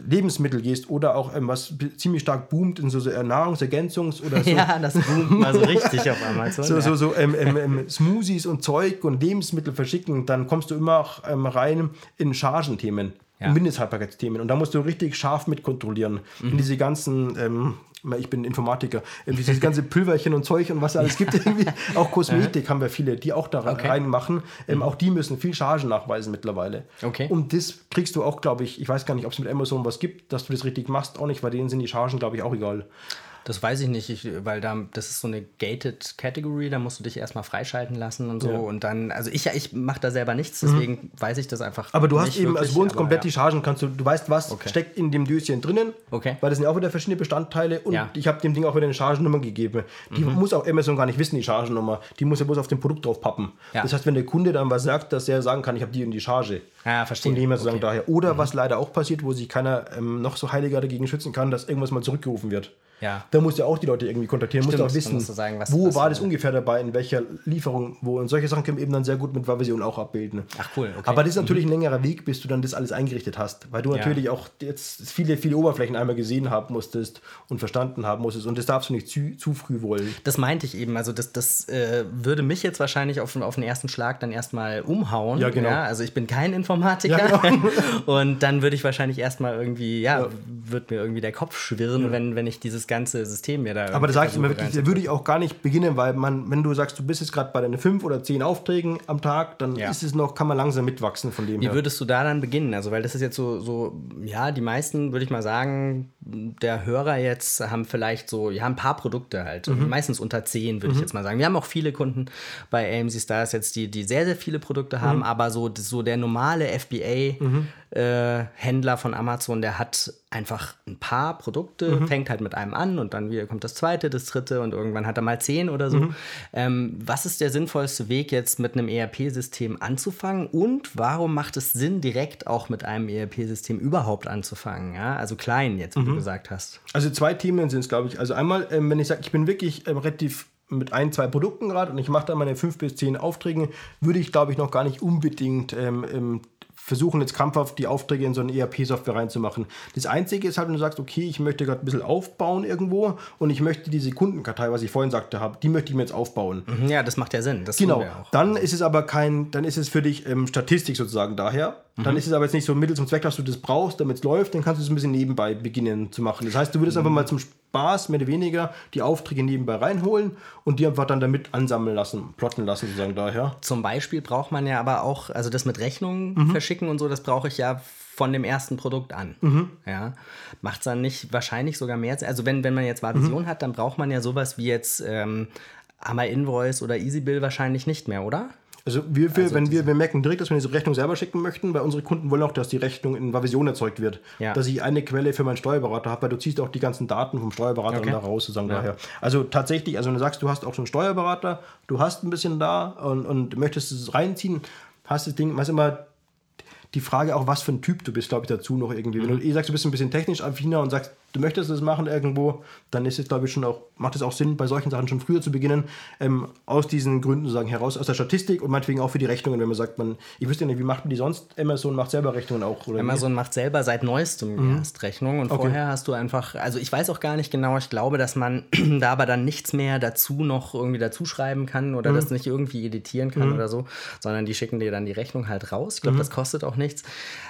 [SPEAKER 3] Lebensmittel gehst oder auch ähm, was ziemlich stark boomt in so, so Nahrungsergänzungs- oder so.
[SPEAKER 2] Ja, das boomt mal so richtig auf Amazon.
[SPEAKER 3] So,
[SPEAKER 2] ja.
[SPEAKER 3] so, so ähm, ähm, ähm, Smoothies und Zeug und Lebensmittel verschicken, dann kommst du immer auch, ähm, rein in Chargenthemen,
[SPEAKER 2] Ja.
[SPEAKER 3] in Mindesthaltbarkeitsthemen. Und da musst du richtig scharf mit kontrollieren.
[SPEAKER 2] Mhm.
[SPEAKER 3] In diese ganzen, ähm, ich bin Informatiker, dieses ganze Pülverchen und Zeug und was alles gibt. Irgendwie. Auch Kosmetik haben wir viele, die auch da
[SPEAKER 2] Okay. Mhm.
[SPEAKER 3] reinmachen. Ähm, Auch die müssen viel Chargen nachweisen mittlerweile.
[SPEAKER 2] Okay.
[SPEAKER 3] Und das kriegst du auch, glaube ich, ich weiß gar nicht, ob es mit Amazon was gibt, dass du das richtig machst, auch nicht, weil denen sind die Chargen, glaube ich, auch egal.
[SPEAKER 2] Das weiß ich nicht, ich, weil da, das ist so eine gated Category, da musst du dich erstmal freischalten lassen und so.
[SPEAKER 3] Ja. Mhm.
[SPEAKER 2] Und dann, also ich, ich mache da selber nichts, deswegen weiß ich das einfach.
[SPEAKER 3] Aber du hast eben,
[SPEAKER 2] wirklich,
[SPEAKER 3] also bei uns komplett
[SPEAKER 2] ja.
[SPEAKER 3] die Chargen kannst du, du weißt, was
[SPEAKER 2] Okay.
[SPEAKER 3] steckt in dem Döschen drinnen.
[SPEAKER 2] Okay.
[SPEAKER 3] Weil das sind ja auch wieder verschiedene Bestandteile und
[SPEAKER 2] Ja. Mhm.
[SPEAKER 3] ich habe dem Ding auch wieder eine Chargennummer gegeben. Die muss auch Amazon gar nicht wissen, die Chargennummer. Die muss ja bloß auf dem Produkt drauf pappen.
[SPEAKER 2] Ja.
[SPEAKER 3] Das heißt, wenn der Kunde dann was sagt, dass er sagen kann, ich habe die und die Charge.
[SPEAKER 2] Ah, verstehe.
[SPEAKER 3] Her sozusagen
[SPEAKER 2] Okay. Mhm.
[SPEAKER 3] daher. Oder was leider auch passiert, wo sich keiner ähm, noch so heiliger dagegen schützen kann, dass irgendwas mal zurückgerufen wird.
[SPEAKER 2] Ja.
[SPEAKER 3] Da musst du auch die Leute irgendwie kontaktieren, musst
[SPEAKER 2] Stimmt,
[SPEAKER 3] du auch wissen,
[SPEAKER 2] musst sagen, was-
[SPEAKER 3] wo
[SPEAKER 2] was,
[SPEAKER 3] war das
[SPEAKER 2] äh,
[SPEAKER 3] ungefähr dabei, in welcher Lieferung, wo. Und solche Sachen können wir eben dann sehr gut mit Version auch abbilden.
[SPEAKER 2] Ach, cool, okay.
[SPEAKER 3] Aber das ist natürlich ein längerer Weg, bis du dann das alles eingerichtet hast, weil du natürlich auch jetzt viele, viele Oberflächen einmal gesehen haben musstest und verstanden haben musstest und das darfst du nicht zu, zu früh wollen.
[SPEAKER 2] Das meinte ich eben. Also, das, das äh, würde mich jetzt wahrscheinlich auf, auf den ersten Schlag dann erstmal umhauen.
[SPEAKER 3] Ja, genau.
[SPEAKER 2] also, ich bin kein Informatiker.
[SPEAKER 3] Ja, genau.
[SPEAKER 2] Und dann würde ich wahrscheinlich erstmal irgendwie, ja, wird mir irgendwie der Kopf schwirren, wenn, wenn ich dieses ganze System mir da.
[SPEAKER 3] Aber da sage ich immer wirklich, da würde ich auch gar nicht beginnen, weil man, wenn du sagst, du bist jetzt gerade bei deinen fünf oder zehn Aufträgen am Tag, dann
[SPEAKER 2] Ja.
[SPEAKER 3] ist es noch, kann man langsam mitwachsen von dem
[SPEAKER 2] Wie
[SPEAKER 3] her.
[SPEAKER 2] würdest du da dann beginnen? Also, weil das ist jetzt so, so ja, die meisten, würde ich mal sagen, der Hörer jetzt haben vielleicht so, ja, ein paar Produkte halt.
[SPEAKER 3] Mhm.
[SPEAKER 2] Meistens unter zehn, würde ich jetzt mal sagen. Wir haben auch viele Kunden bei AMC Stars jetzt, die, die sehr, sehr viele Produkte
[SPEAKER 3] Mhm.
[SPEAKER 2] haben, aber so, so der normale FBA-Händler von Amazon, der hat einfach ein paar Produkte,
[SPEAKER 3] Mhm.
[SPEAKER 2] fängt halt mit einem an und dann wieder kommt das zweite, das dritte und irgendwann hat er mal zehn oder so.
[SPEAKER 3] Mhm.
[SPEAKER 2] Ähm, was ist der sinnvollste Weg jetzt mit einem ERP-System anzufangen und warum macht es Sinn, direkt auch mit einem ERP-System überhaupt anzufangen? Ja? Also klein jetzt,
[SPEAKER 3] Mhm.
[SPEAKER 2] wie du gesagt hast.
[SPEAKER 3] Also zwei Themen sind es, glaube ich. Also einmal, ähm, wenn ich sage, ich bin wirklich ähm, relativ mit ein, zwei Produkten gerade und ich mache da meine fünf bis zehn Aufträge, würde ich, glaube ich, noch gar nicht unbedingt ähm, ähm, versuchen, jetzt krampfhaft die Aufträge in so eine ERP-Software reinzumachen. Das Einzige ist halt, wenn du sagst, okay, ich möchte gerade ein bisschen aufbauen irgendwo und ich möchte diese Kundenkartei, was ich vorhin sagte habe, die möchte ich mir jetzt aufbauen.
[SPEAKER 2] Mhm, Ja, das macht ja Sinn. Das
[SPEAKER 3] Genau. Dann ist es aber kein, dann ist es für dich ähm, Statistik sozusagen daher. Dann ist es aber jetzt nicht so Mittel zum Zweck, dass du das brauchst, damit es läuft, dann kannst du es ein bisschen nebenbei beginnen zu machen. Das heißt, du würdest einfach mal zum Spaß mehr oder weniger die Aufträge nebenbei reinholen und die einfach dann damit ansammeln lassen, plotten lassen sozusagen daher.
[SPEAKER 2] Zum Beispiel braucht man ja aber auch, also das mit Rechnungen
[SPEAKER 3] Mhm.
[SPEAKER 2] verschicken und so, das brauche ich ja von dem ersten Produkt an.
[SPEAKER 3] Mhm.
[SPEAKER 2] Ja, macht es dann nicht wahrscheinlich sogar mehr. Also wenn, wenn man jetzt Vision
[SPEAKER 3] Mhm.
[SPEAKER 2] hat, dann braucht man ja sowas wie jetzt ähm, Hammer Invoice oder EasyBill wahrscheinlich nicht mehr, oder?
[SPEAKER 3] Also wir, wir, wenn wir, wir merken direkt, dass wir diese Rechnung selber schicken möchten, weil unsere Kunden wollen auch, dass die Rechnung in Vavision erzeugt wird.
[SPEAKER 2] Ja.
[SPEAKER 3] Dass ich eine Quelle für meinen Steuerberater habe, weil du ziehst auch die ganzen Daten vom Steuerberater
[SPEAKER 2] Okay.
[SPEAKER 3] da raus, sozusagen daher. Also tatsächlich, also wenn du sagst, du hast auch schon einen Steuerberater, du hast ein bisschen da und, und möchtest es reinziehen, hast das Ding, was immer die Frage auch, was für ein Typ du bist, glaube ich, dazu noch irgendwie. Wenn du eh sagst, du bist ein bisschen technisch affiner und sagst, du möchtest das machen irgendwo, dann ist es, glaube ich, schon auch, macht es auch Sinn, bei solchen Sachen schon früher zu beginnen, ähm, aus diesen Gründen zu sagen, heraus aus der Statistik und meinetwegen auch für die Rechnungen, wenn man sagt, man, ich wüsste nicht, wie macht man die sonst? Amazon macht selber Rechnungen auch, oder? wie?
[SPEAKER 2] Amazon macht selber seit neuestem erst Rechnung und vorher hast du einfach, also ich weiß auch gar nicht genau, ich glaube, dass man da aber dann nichts mehr dazu noch irgendwie dazu schreiben kann oder das nicht irgendwie editieren kann oder so, sondern die schicken dir dann die Rechnung halt raus. Ich glaube, das kostet auch nichts.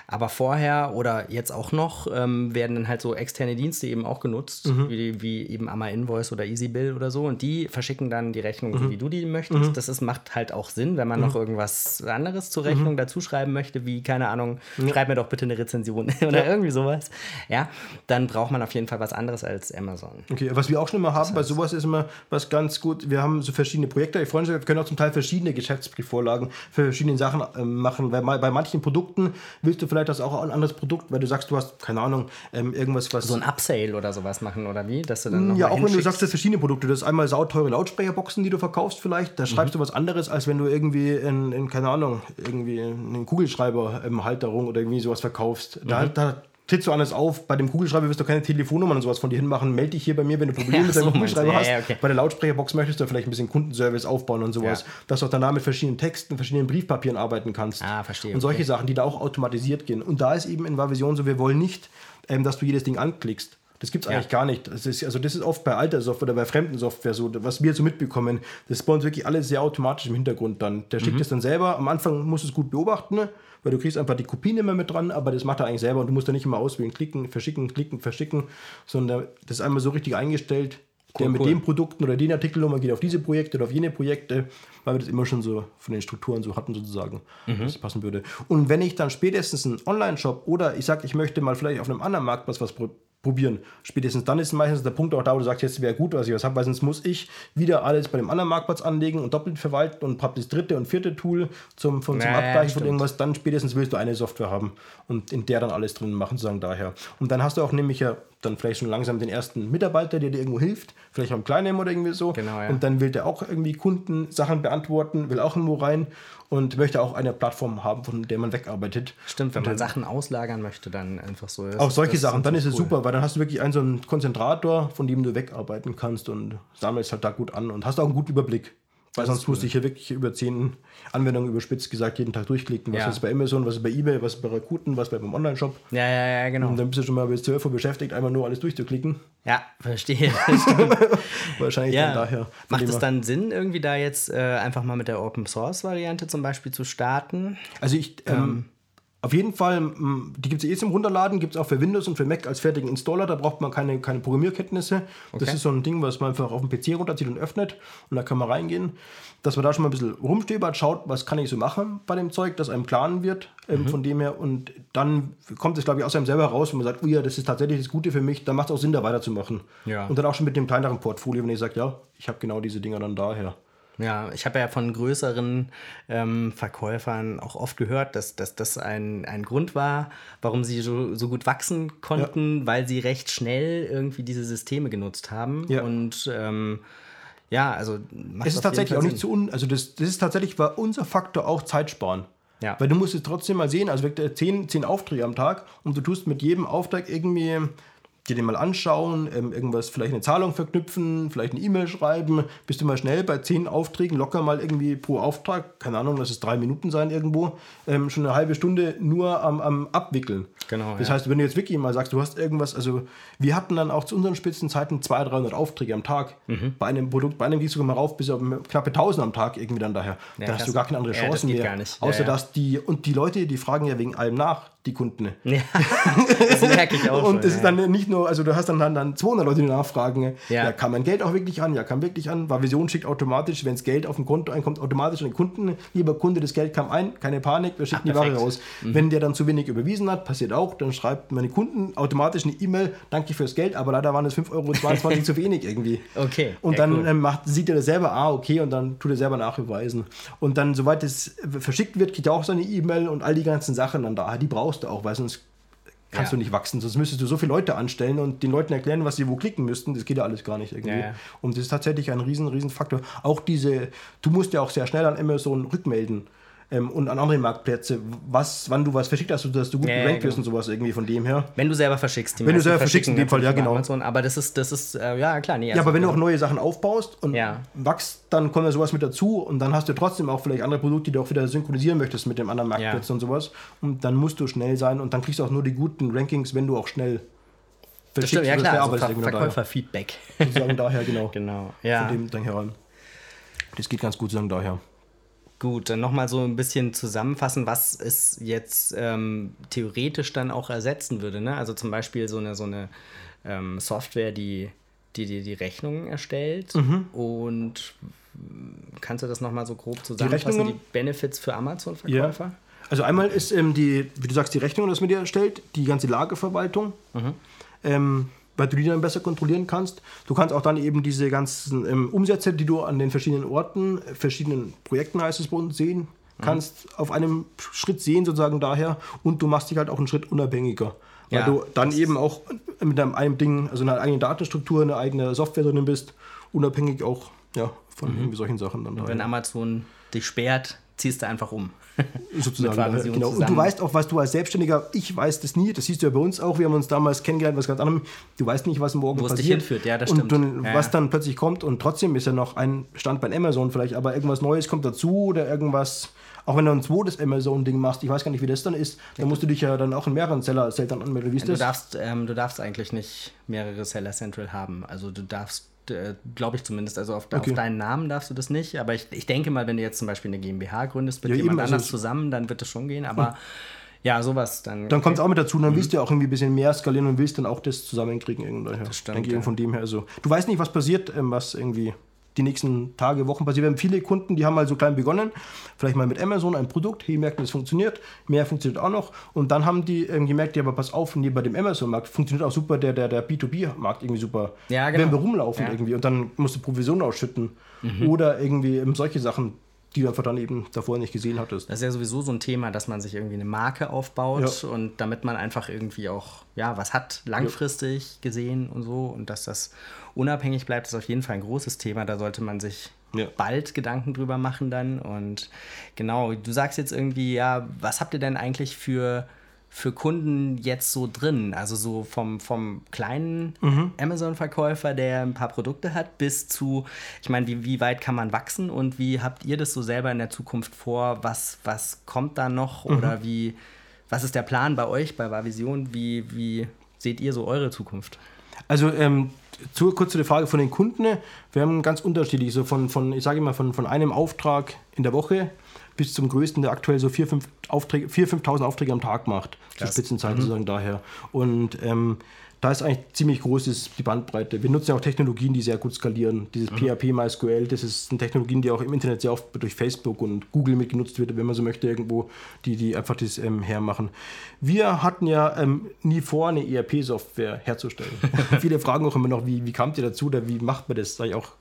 [SPEAKER 2] Aber vorher oder jetzt auch noch ähm, werden dann halt so externe Dienste eben auch genutzt, wie, wie eben Amma Invoice oder EasyBill oder so und die verschicken dann die Rechnung, so wie du die möchtest. Das ist, macht halt auch Sinn, wenn man noch irgendwas anderes zur Rechnung dazu schreiben möchte, wie, keine Ahnung, schreib mir doch bitte eine Rezension oder irgendwie sowas. Ja, dann braucht man auf jeden Fall was anderes als Amazon.
[SPEAKER 3] Okay, was wir auch schon immer haben bei sowas ist immer was ganz gut. Wir haben so verschiedene Projekte. Ich freue mich, wir können auch zum Teil verschiedene Geschäftsbriefvorlagen für verschiedene Sachen ähm, machen. Weil bei manchen Produkten willst du vielleicht das auch ein anderes Produkt, weil du sagst, du hast, keine Ahnung, ähm, irgendwas, was.
[SPEAKER 2] So ein Upsale oder sowas machen oder wie? Dass du dann noch
[SPEAKER 3] ja, auch wenn du sagst, das sind verschiedene Produkte. Das ist einmal sauteure Lautsprecherboxen, die du verkaufst vielleicht. Da schreibst du was anderes, als wenn du irgendwie in, in keine Ahnung, irgendwie einen Kugelschreiber ähm, Halterung oder irgendwie sowas verkaufst. Da, da trittst du anders auf. Bei dem Kugelschreiber wirst du keine Telefonnummern und sowas von dir hinmachen. Melde dich hier bei mir, wenn du Probleme
[SPEAKER 2] Ja,
[SPEAKER 3] mit deinem
[SPEAKER 2] so.
[SPEAKER 3] Kugelschreiber hast.
[SPEAKER 2] ja, okay.
[SPEAKER 3] Bei der Lautsprecherbox möchtest du vielleicht ein bisschen Kundenservice aufbauen und sowas.
[SPEAKER 2] Ja.
[SPEAKER 3] Dass du auch danach mit verschiedenen Texten, verschiedenen Briefpapieren arbeiten kannst.
[SPEAKER 2] Ah, verstehe,
[SPEAKER 3] Und solche
[SPEAKER 2] okay.
[SPEAKER 3] Sachen, die da auch automatisiert gehen. Und da ist eben in Vavision so, wir wollen nicht, ähm, dass du jedes Ding anklickst. Das gibt es
[SPEAKER 2] Ja.
[SPEAKER 3] eigentlich gar nicht. Das ist, also das ist oft bei alter Software oder bei fremden Software so, was wir so mitbekommen. Das ist bei uns wirklich alles sehr automatisch im Hintergrund dann. Der
[SPEAKER 2] Mhm.
[SPEAKER 3] schickt es dann selber. Am Anfang musst du es gut beobachten, ne? weil du kriegst einfach die Kopien immer mit dran, aber das macht er eigentlich selber und du musst da nicht immer auswählen, klicken, verschicken, klicken, verschicken, sondern das ist einmal so richtig eingestellt. Der mit
[SPEAKER 2] cool.
[SPEAKER 3] den Produkten oder den Artikelnummer geht auf diese Projekte oder auf jene Projekte, weil wir das immer schon so von den Strukturen so hatten sozusagen,
[SPEAKER 2] Mhm.
[SPEAKER 3] dass es passen würde. Und wenn ich dann spätestens einen Online-Shop oder ich sage, ich möchte mal vielleicht auf einem anderen Marktplatz was probieren, spätestens dann ist meistens der Punkt auch da, wo du sagst, jetzt wäre gut, was ich was habe, weil sonst muss ich wieder alles bei dem anderen Marktplatz anlegen und doppelt verwalten und hab das dritte und vierte Tool zum, von, zum
[SPEAKER 2] Ja, ja,
[SPEAKER 3] Abgleichen von irgendwas, dann spätestens willst du eine Software haben und in der dann alles drin machen, sozusagen daher. Und dann hast du auch nämlich ja dann vielleicht schon langsam den ersten Mitarbeiter, der dir irgendwo hilft, vielleicht beim Kleinen oder irgendwie so.
[SPEAKER 2] Genau, ja.
[SPEAKER 3] Und dann will der auch irgendwie Kunden Sachen beantworten, will auch irgendwo rein und möchte auch eine Plattform haben, von der man wegarbeitet.
[SPEAKER 2] Stimmt, wenn man Sachen auslagern möchte, dann einfach so.
[SPEAKER 3] Auch solche Sachen, dann ist es
[SPEAKER 2] cool.
[SPEAKER 3] super, weil dann hast du wirklich einen so einen Konzentrator, von dem du wegarbeiten kannst und sammelst halt da gut an und hast auch einen guten Überblick. Weil sonst musst du dich hier wirklich über zehn Anwendungen überspitzt gesagt jeden Tag durchklicken. Was
[SPEAKER 2] Ja.
[SPEAKER 3] ist bei Amazon, was ist bei Ebay, was ist bei Rakuten, was ist beim Online-Shop.
[SPEAKER 2] Ja, ja, ja, genau.
[SPEAKER 3] Und dann bist du schon mal bis 12 Uhr beschäftigt, einmal nur alles durchzuklicken.
[SPEAKER 2] Ja, verstehe.
[SPEAKER 3] Wahrscheinlich
[SPEAKER 2] ja.
[SPEAKER 3] dann daher.
[SPEAKER 2] Macht es dann Sinn, irgendwie da jetzt äh, einfach mal mit der Open Source Variante zum Beispiel zu starten?
[SPEAKER 3] Also ich, ähm, auf jeden Fall, m, die gibt es eh zum Runterladen, gibt es auch für Windows und für Mac als fertigen Installer, da braucht man keine, keine Programmierkenntnisse. Das
[SPEAKER 2] Okay.
[SPEAKER 3] ist so ein Ding, was man einfach auf dem PC runterzieht und öffnet und da kann man reingehen. Dass man da schon mal ein bisschen rumstöbert, schaut, was kann ich so machen bei dem Zeug, das einem planen wird, ähm,
[SPEAKER 2] Mhm.
[SPEAKER 3] von dem her. Und dann kommt es, glaube ich, aus einem selber raus, wenn man sagt, oh ja, das ist tatsächlich das Gute für mich, dann macht es auch Sinn, da weiterzumachen.
[SPEAKER 2] Ja.
[SPEAKER 3] Und dann auch schon mit dem kleineren Portfolio, wenn ich sage, ja, ich habe genau diese Dinger dann daher.
[SPEAKER 2] Ja, ich habe ja von größeren ähm, Verkäufern auch oft gehört, dass, dass das ein, ein Grund war, warum sie so, so gut wachsen konnten, weil sie recht schnell irgendwie diese Systeme genutzt haben.
[SPEAKER 3] Ja.
[SPEAKER 2] Und ähm, ja, also macht
[SPEAKER 3] Es ist tatsächlich auch nicht zu un. Also, das, das ist tatsächlich war unser Faktor auch Zeit sparen.
[SPEAKER 2] Ja.
[SPEAKER 3] Weil du musst es trotzdem mal sehen, also wirklich zehn, zehn Aufträge am Tag und du tust mit jedem Auftrag irgendwie dir den mal anschauen, ähm, irgendwas, vielleicht eine Zahlung verknüpfen, vielleicht eine E-Mail schreiben, bist du mal schnell bei zehn Aufträgen locker mal irgendwie pro Auftrag, keine Ahnung, lass es drei Minuten sein irgendwo, ähm, schon eine halbe Stunde nur am, am Abwickeln.
[SPEAKER 2] Genau,
[SPEAKER 3] Das
[SPEAKER 2] ja.
[SPEAKER 3] heißt, wenn du jetzt wirklich mal sagst, du hast irgendwas, also wir hatten dann auch zu unseren Spitzenzeiten 200, 300 Aufträge am Tag.
[SPEAKER 2] Mhm.
[SPEAKER 3] Bei einem Produkt, bei einem gehst du sogar mal rauf bis auf knappe 1000 am Tag irgendwie dann daher.
[SPEAKER 2] Ja,
[SPEAKER 3] da hast du gar keine andere
[SPEAKER 2] Ja,
[SPEAKER 3] Chance
[SPEAKER 2] geht
[SPEAKER 3] mehr.
[SPEAKER 2] Ja,
[SPEAKER 3] Außer
[SPEAKER 2] ja.
[SPEAKER 3] dass die, und die Leute, die fragen ja wegen allem nach, die Kunden.
[SPEAKER 2] Ja, das merke ich auch
[SPEAKER 3] und
[SPEAKER 2] ja.
[SPEAKER 3] ist dann nicht nur so, also du hast dann, dann, dann 200 Leute, die nachfragen,
[SPEAKER 2] Ja.
[SPEAKER 3] ja. kann man Geld auch wirklich an? Ja, kann wirklich an. War Vision schickt automatisch, wenn das Geld auf dem Konto einkommt, automatisch an den Kunden. Lieber Kunde, das Geld kam ein, keine Panik, wir schicken
[SPEAKER 2] Ah,
[SPEAKER 3] die Ware raus. Wenn der dann zu wenig überwiesen hat, passiert auch, dann schreibt meine Kunden automatisch eine E-Mail, danke fürs Geld, aber leider waren es 5,22 Euro zu wenig irgendwie.
[SPEAKER 2] Okay,
[SPEAKER 3] Und
[SPEAKER 2] ja,
[SPEAKER 3] dann
[SPEAKER 2] cool.
[SPEAKER 3] ähm, macht, sieht er das selber, ah, okay, und dann tut er selber nachbeweisen. Und dann, soweit es verschickt wird, kriegt er auch seine E-Mail und all die ganzen Sachen dann da. Die brauchst du auch, weil sonst kannst
[SPEAKER 2] Ja.
[SPEAKER 3] du nicht wachsen. Sonst müsstest du so viele Leute anstellen und den Leuten erklären, was sie wo klicken müssten. Das geht ja alles gar nicht irgendwie.
[SPEAKER 2] Ja, ja.
[SPEAKER 3] Und das ist tatsächlich ein riesen, riesen Faktor. Auch diese, du musst ja auch sehr schnell an Amazon rückmelden. Ähm, und an andere Marktplätze, was, wann du was verschickt hast, dass du gut
[SPEAKER 2] Ja,
[SPEAKER 3] gerankt wirst
[SPEAKER 2] genau.
[SPEAKER 3] und sowas irgendwie von dem her.
[SPEAKER 2] Wenn du selber verschickst. Die
[SPEAKER 3] Wenn du selber verschickst, in dem Fall, ja, genau.
[SPEAKER 2] Amazon, aber das ist, das ist, äh, ja klar, nee.
[SPEAKER 3] Ja, aber wenn du auch neue Sachen aufbaust und
[SPEAKER 2] Ja.
[SPEAKER 3] wachst, dann kommt ja sowas mit dazu und dann hast du trotzdem auch vielleicht andere Produkte, die du auch wieder synchronisieren möchtest mit dem anderen Marktplatz und sowas. Und dann musst du schnell sein und dann kriegst du auch nur die guten Rankings, wenn du auch schnell
[SPEAKER 2] das stimmt, ja
[SPEAKER 3] also
[SPEAKER 2] klar, also Ver. Verkäuferfeedback.
[SPEAKER 3] Sozusagen daher, genau.
[SPEAKER 2] genau, ja.
[SPEAKER 3] Von dem dann heran. Das geht ganz gut sagen daher.
[SPEAKER 2] Gut, dann nochmal so ein bisschen zusammenfassen, was es jetzt ähm, theoretisch dann auch ersetzen würde. Ne? Also zum Beispiel so eine, so eine ähm, Software, die die, die die Rechnungen erstellt.
[SPEAKER 3] Mhm.
[SPEAKER 2] Und kannst du das nochmal so grob zusammenfassen, die,
[SPEAKER 3] Rechnungen?
[SPEAKER 2] Benefits für Amazon-Verkäufer?
[SPEAKER 3] Also einmal ist ähm, die, wie du sagst, die Rechnung, das mit dir erstellt, die ganze Lagerverwaltung, ähm, weil du die dann besser kontrollieren kannst. Du kannst auch dann eben diese ganzen ähm, Umsätze, die du an den verschiedenen Orten, verschiedenen Projekten heißt es bei uns sehen kannst, auf einem Schritt sehen sozusagen daher und du machst dich halt auch einen Schritt unabhängiger. Weil
[SPEAKER 2] Ja,
[SPEAKER 3] du dann eben auch mit deinem eigenen Ding, also einer eigenen Datenstruktur, eine eigene Software drinnen bist, unabhängig auch ja, von irgendwie solchen Sachen dann
[SPEAKER 2] Wenn
[SPEAKER 3] daher.
[SPEAKER 2] Amazon dich sperrt, ziehst du einfach um.
[SPEAKER 3] sozusagen. Genau. Und du weißt auch, was du als Selbstständiger, ich weiß das nie, das siehst du ja bei uns auch, wir haben uns damals kennengelernt, was ganz anderem, du weißt nicht, was morgen
[SPEAKER 2] Wo es dich
[SPEAKER 3] passiert.
[SPEAKER 2] hinführt, ja, das
[SPEAKER 3] und
[SPEAKER 2] stimmt.
[SPEAKER 3] Und
[SPEAKER 2] Ja,
[SPEAKER 3] was dann plötzlich kommt und trotzdem ist ja noch ein Stand bei Amazon vielleicht, aber irgendwas Neues kommt dazu oder irgendwas, auch wenn du ein zweites Amazon-Ding machst, ich weiß gar nicht, wie das dann ist, dann musst du dich ja dann auch in mehreren Seller-Seltern anmelden. Wie ist
[SPEAKER 2] Du
[SPEAKER 3] das?
[SPEAKER 2] darfst, ähm, du darfst eigentlich nicht mehrere Seller Central haben. Also du darfst, äh, glaube ich zumindest, also auf,
[SPEAKER 3] Okay.
[SPEAKER 2] auf deinen Namen darfst du das nicht. Aber ich, ich denke mal, wenn du jetzt zum Beispiel eine GmbH gründest mit
[SPEAKER 3] Ja,
[SPEAKER 2] jemand
[SPEAKER 3] eben, also
[SPEAKER 2] anders zusammen, dann wird das schon gehen. Aber ja, sowas dann.
[SPEAKER 3] Dann kommt es auch mit dazu,
[SPEAKER 2] Mhm.
[SPEAKER 3] dann willst du ja auch irgendwie ein bisschen mehr skalieren und willst dann auch das zusammenkriegen. Irgendwann. Das
[SPEAKER 2] stimmt,
[SPEAKER 3] Denke
[SPEAKER 2] ja.
[SPEAKER 3] von dem her. Also, du weißt nicht, was passiert, ähm, was irgendwie die nächsten Tage, Wochen passiert. Wir haben viele Kunden, die haben mal so klein begonnen, vielleicht mal mit Amazon ein Produkt, hey, merken, das funktioniert, mehr funktioniert auch noch. Und dann haben die ähm, gemerkt, ja, aber pass auf, nee, bei dem Amazon-Markt funktioniert auch super, der, der, der B2B-Markt irgendwie super.
[SPEAKER 2] Ja, genau.
[SPEAKER 3] Wenn wir rumlaufen
[SPEAKER 2] Ja.
[SPEAKER 3] irgendwie und dann musst du Provision ausschütten.
[SPEAKER 2] Mhm.
[SPEAKER 3] Oder irgendwie ähm, solche Sachen, die du einfach dann eben davor nicht gesehen hattest.
[SPEAKER 2] Das ist ja sowieso so ein Thema, dass man sich irgendwie eine Marke aufbaut
[SPEAKER 3] Ja.
[SPEAKER 2] und damit man einfach irgendwie auch ja was hat, langfristig gesehen und so und dass das unabhängig bleibt, ist auf jeden Fall ein großes Thema. Da sollte man sich
[SPEAKER 3] Ja.
[SPEAKER 2] bald Gedanken drüber machen dann. Und genau, du sagst jetzt irgendwie, ja, was habt ihr denn eigentlich für, für Kunden jetzt so drin? Also so vom, vom kleinen
[SPEAKER 3] Mhm.
[SPEAKER 2] Amazon-Verkäufer, der ein paar Produkte hat, bis zu, ich meine, wie, wie weit kann man wachsen und wie habt ihr das so selber in der Zukunft vor? Was, was kommt da noch
[SPEAKER 3] Mhm.
[SPEAKER 2] oder wie, was ist der Plan bei euch, bei Vavision? Wie, wie seht ihr so eure Zukunft?
[SPEAKER 3] Also ähm, zu, kurz zu der Frage von den Kunden. Wir haben ganz unterschiedlich, so von, von ich sage immer, von, von einem Auftrag in der Woche bis zum größten, der aktuell so 4.000, 5.000 Aufträge, 4.000, 5.000 Aufträge am Tag macht. Zur
[SPEAKER 2] Krass.
[SPEAKER 3] Spitzenzeit sozusagen daher. Und ähm, da ist eigentlich ziemlich groß ist die Bandbreite. Wir nutzen ja auch Technologien, die sehr gut skalieren. Dieses PHP, MySQL, das ist sind Technologien, die auch im Internet sehr oft durch Facebook und Google mitgenutzt wird, wenn man so möchte, irgendwo, die, die einfach das ähm, hermachen. Wir hatten ja ähm, nie vor, eine ERP-Software herzustellen. Viele fragen auch immer noch, wie, wie kamt ihr dazu oder wie macht man das? Sag ich auch,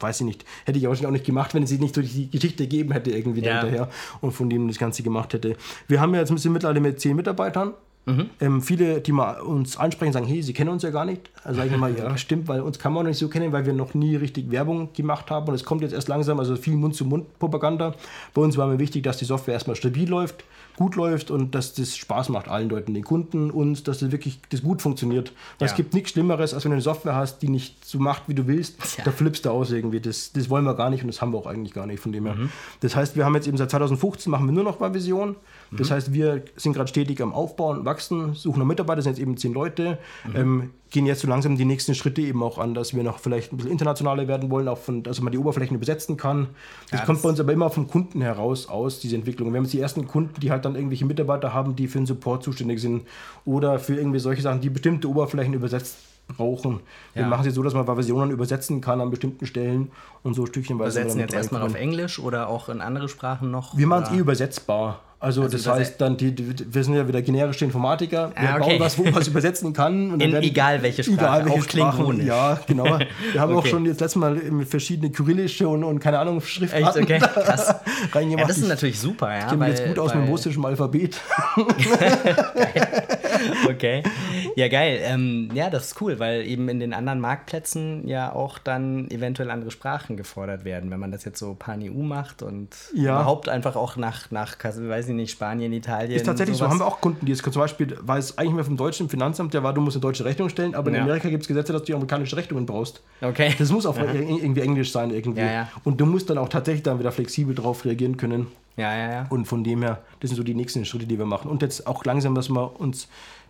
[SPEAKER 3] weiß ich nicht. Hätte ich wahrscheinlich auch nicht gemacht, wenn es sich nicht durch die Geschichte gegeben hätte, irgendwie
[SPEAKER 2] Ja.
[SPEAKER 3] dahinterher und von dem das Ganze gemacht hätte. Wir haben ja jetzt ein bisschen mittlerweile mit zehn Mitarbeitern.
[SPEAKER 2] Mhm.
[SPEAKER 3] Ähm, viele, die mal uns ansprechen, sagen, hey, sie kennen uns ja gar nicht. Also sage ich mal, ja, stimmt, weil uns kann man noch nicht so kennen, weil wir noch nie richtig Werbung gemacht haben und es kommt jetzt erst langsam, also viel Mund-zu-Mund-Propaganda. Bei uns war mir wichtig, dass die Software erstmal stabil läuft, gut läuft und dass das Spaß macht allen Leuten, den Kunden, uns, dass das wirklich das gut funktioniert. Weil Es
[SPEAKER 2] Ja.
[SPEAKER 3] gibt nichts Schlimmeres, als wenn du eine Software hast, die nicht so macht, wie du willst.
[SPEAKER 2] Ja.
[SPEAKER 3] Da flippst du aus irgendwie. Das, das wollen wir gar nicht und das haben wir auch eigentlich gar nicht von dem her.
[SPEAKER 2] Mhm.
[SPEAKER 3] Das heißt, wir haben jetzt eben seit 2015 machen wir nur noch Vision. Das
[SPEAKER 2] Mhm.
[SPEAKER 3] heißt, wir sind gerade stetig am Aufbauen, gewachsen, suchen noch Mitarbeiter, sind jetzt eben zehn Leute, mhm. ähm, gehen jetzt so langsam die nächsten Schritte eben auch an, dass wir noch vielleicht ein bisschen internationaler werden wollen, auch von, dass man die Oberflächen übersetzen kann. Das ja, kommt das bei uns aber immer vom Kunden heraus aus, diese Entwicklung. Wir haben jetzt die ersten Kunden, die halt dann irgendwelche Mitarbeiter haben, die für den Support zuständig sind oder für irgendwie solche Sachen, die bestimmte Oberflächen übersetzt brauchen. Wir ja. machen es so, dass man Versionen übersetzen kann an bestimmten Stellen und so stückchenweise.
[SPEAKER 2] Übersetzen jetzt erstmal auf Englisch oder auch in andere Sprachen noch?
[SPEAKER 3] Wir machen es eh übersetzbar. Also, also das heißt dann, die, die, wir sind ja wieder generische Informatiker, wir ah, okay. bauen was, wo man es übersetzen kann.
[SPEAKER 2] In egal welche Sprache, egal welche
[SPEAKER 3] auch Klingonisch. Ja, genau. Wir haben okay. auch schon jetzt letztes Mal verschiedene kyrillische und, und keine Ahnung, Schriftarten
[SPEAKER 2] Echt? Okay, krass. reingemacht. Ja, das ist natürlich super, ja.
[SPEAKER 3] Ich kenne jetzt gut aus mit dem russischen Alphabet.
[SPEAKER 2] okay. Ja, geil. Ähm, ja, das ist cool, weil eben in den anderen Marktplätzen ja auch dann eventuell andere Sprachen gefordert werden, wenn man das jetzt so pan-EU macht und ja. überhaupt einfach auch nach, nach weiß ich nicht, Spanien, Italien.
[SPEAKER 3] Ist tatsächlich sowas. so. Haben wir auch Kunden, die jetzt zum Beispiel, weil es eigentlich mehr vom deutschen Finanzamt, der war, du musst eine deutsche Rechnung stellen, aber in ja. Amerika gibt es Gesetze, dass du amerikanische Rechnungen brauchst.
[SPEAKER 2] Okay.
[SPEAKER 3] Das muss auch Aha. irgendwie Englisch sein irgendwie. Ja, ja. Und du musst dann auch tatsächlich dann wieder flexibel darauf reagieren können.
[SPEAKER 2] Ja, ja, ja.
[SPEAKER 3] Und von dem her, das sind so die nächsten Schritte, die wir machen. Und jetzt auch langsam, dass wir uns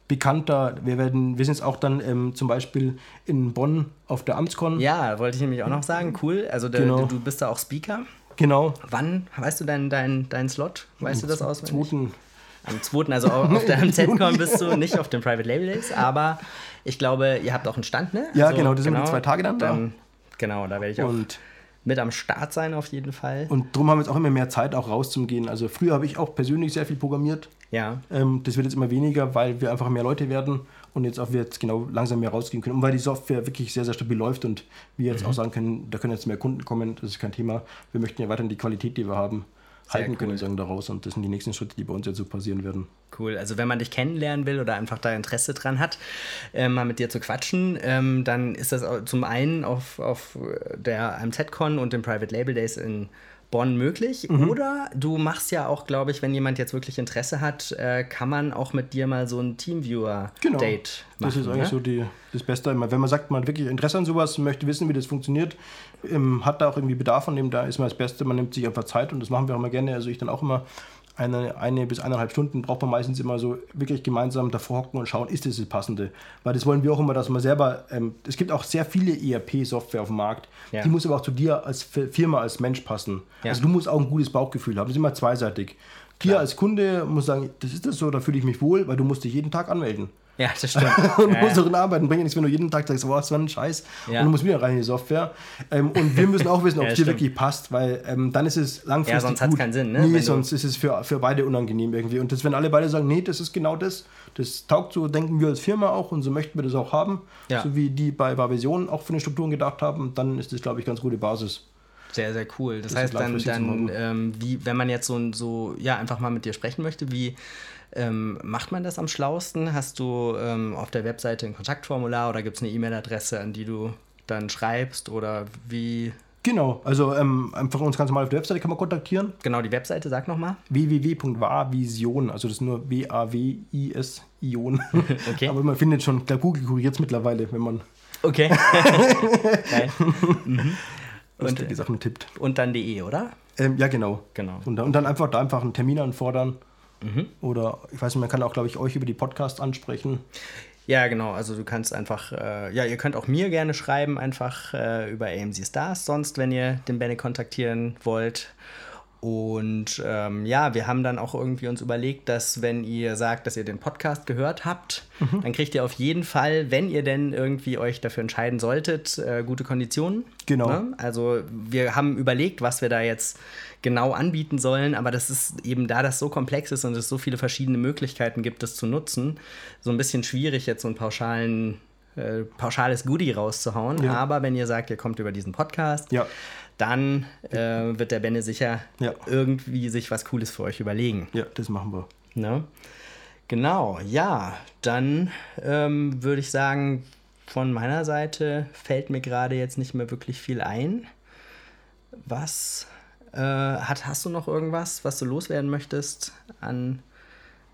[SPEAKER 3] bekannter. Wir werden, wir sind jetzt auch dann ähm, zum Beispiel in Bonn auf der Amtskon.
[SPEAKER 2] Ja, wollte ich nämlich auch noch sagen. Cool. Also der, genau. du bist da auch Speaker.
[SPEAKER 3] Genau.
[SPEAKER 2] Wann, weißt du deinen dein, dein Slot? Weißt Am du das auswendig?
[SPEAKER 3] Zweiten.
[SPEAKER 2] Am 2. Also auf der MZ-Con bist du, nicht auf den Private Label Days, aber ich glaube, ihr habt auch einen Stand, ne?
[SPEAKER 3] Ja, also, genau, das sind genau, zwei Tage dann, dann da.
[SPEAKER 2] Genau, da werde ich auch und mit am Start sein auf jeden Fall.
[SPEAKER 3] Und darum haben wir jetzt auch immer mehr Zeit, auch rauszugehen. Also früher habe ich auch persönlich sehr viel programmiert.
[SPEAKER 2] Ja.
[SPEAKER 3] Ähm, das wird jetzt immer weniger, weil wir einfach mehr Leute werden und jetzt auch wir jetzt genau langsam mehr rausgehen können. Und weil die Software wirklich sehr, sehr stabil läuft und wir jetzt mhm. auch sagen können, da können jetzt mehr Kunden kommen, das ist kein Thema. Wir möchten ja weiterhin die Qualität, die wir haben, halten cool. können sagen daraus. Und das sind die nächsten Schritte, die bei uns jetzt so passieren werden.
[SPEAKER 2] Cool. Also wenn man dich kennenlernen will oder einfach da Interesse dran hat, äh, mal mit dir zu quatschen, ähm, dann ist das zum einen auf, auf der MZ-Con und den Private Label Days in Bonn möglich. Mhm. Oder du machst ja auch, glaube ich, wenn jemand jetzt wirklich Interesse hat, äh, kann man auch mit dir mal so ein Teamviewer-Date
[SPEAKER 3] genau. machen. Das ist eigentlich ne? so die, das Beste. Wenn man sagt, man hat wirklich Interesse an sowas, möchte wissen, wie das funktioniert, ähm, hat da auch irgendwie Bedarf an dem, da ist mal das Beste, man nimmt sich einfach Zeit und das machen wir auch immer gerne. Also ich dann auch immer eine, eine bis eineinhalb Stunden braucht man meistens immer so wirklich gemeinsam davor hocken und schauen, ist das das Passende? Weil das wollen wir auch immer, dass man selber, ähm, es gibt auch sehr viele ERP-Software auf dem Markt, ja. die muss aber auch zu dir als Firma, als Mensch passen. Ja. Also du musst auch ein gutes Bauchgefühl haben, das ist immer zweiseitig. Dir als Kunde muss sagen, das ist das so, da fühle ich mich wohl, weil du musst dich jeden Tag anmelden.
[SPEAKER 2] Ja, das stimmt.
[SPEAKER 3] und
[SPEAKER 2] ja,
[SPEAKER 3] musst darin arbeiten. Bringt ja nichts, wenn du jeden Tag sagst, wow, das war ein Scheiß. Ja. Und du musst wieder rein in die Software. Ähm, und wir müssen auch wissen, ob es dir wirklich passt, weil ähm, dann ist es langfristig. Ja,
[SPEAKER 2] sonst hat es keinen Sinn,
[SPEAKER 3] ne? Nee, wenn sonst ist es für, für beide unangenehm irgendwie. Und das, wenn alle beide sagen, nee, das ist genau das, das taugt so, denken wir als Firma auch und so möchten wir das auch haben. Ja. So wie die bei Vision auch für den Strukturen gedacht haben, dann ist das, glaube ich, ganz gute Basis.
[SPEAKER 2] Sehr, sehr cool. Das, das heißt dann, dann ähm, wie, wenn man jetzt so, so, ja, einfach mal mit dir sprechen möchte, wie ähm, macht man das am schlausten? Hast du ähm, auf der Webseite ein Kontaktformular oder gibt es eine E-Mail-Adresse, an die du dann schreibst oder wie?
[SPEAKER 3] Genau, also ähm, einfach uns ganz normal auf der Webseite kann man kontaktieren.
[SPEAKER 2] Genau, die Webseite, sag nochmal.
[SPEAKER 3] www.wavision, also das ist nur W-A-W-I-S, Ion. okay. Aber man findet schon, glaube Google kuriert es mittlerweile, wenn man.
[SPEAKER 2] Okay.
[SPEAKER 3] Mhm. Und, die Sachen tippt.
[SPEAKER 2] Und dann de, oder?
[SPEAKER 3] Ähm, ja, genau.
[SPEAKER 2] genau.
[SPEAKER 3] Und, und, dann einfach da einfach einen Termin anfordern. Mhm. Oder ich weiß nicht, man kann auch, glaube ich, euch über die Podcasts ansprechen.
[SPEAKER 2] Ja, genau. Also du kannst einfach, äh, ja, ihr könnt auch mir gerne schreiben, einfach äh, über AMC Stars, sonst, wenn ihr den Benny kontaktieren wollt. Und ähm, ja, wir haben dann auch irgendwie uns überlegt, dass wenn ihr sagt, dass ihr den Podcast gehört habt, mhm. dann kriegt ihr auf jeden Fall, wenn ihr denn irgendwie euch dafür entscheiden solltet, äh, gute Konditionen.
[SPEAKER 3] Genau. Ne?
[SPEAKER 2] Also wir haben überlegt, was wir da jetzt genau anbieten sollen, aber das ist eben da das so komplex ist und es so viele verschiedene Möglichkeiten gibt, das zu nutzen, so ein bisschen schwierig jetzt so einen pauschalen äh, pauschales Goodie rauszuhauen. Ja. Aber wenn ihr sagt, ihr kommt über diesen Podcast,
[SPEAKER 3] ja
[SPEAKER 2] dann äh, wird der Benne sicher ja. irgendwie sich was Cooles für euch überlegen.
[SPEAKER 3] Ja, das machen wir.
[SPEAKER 2] Ne? Genau, ja, dann ähm, würde ich sagen, von meiner Seite fällt mir gerade jetzt nicht mehr wirklich viel ein. Was äh, hat, hast du noch irgendwas, was du loswerden möchtest an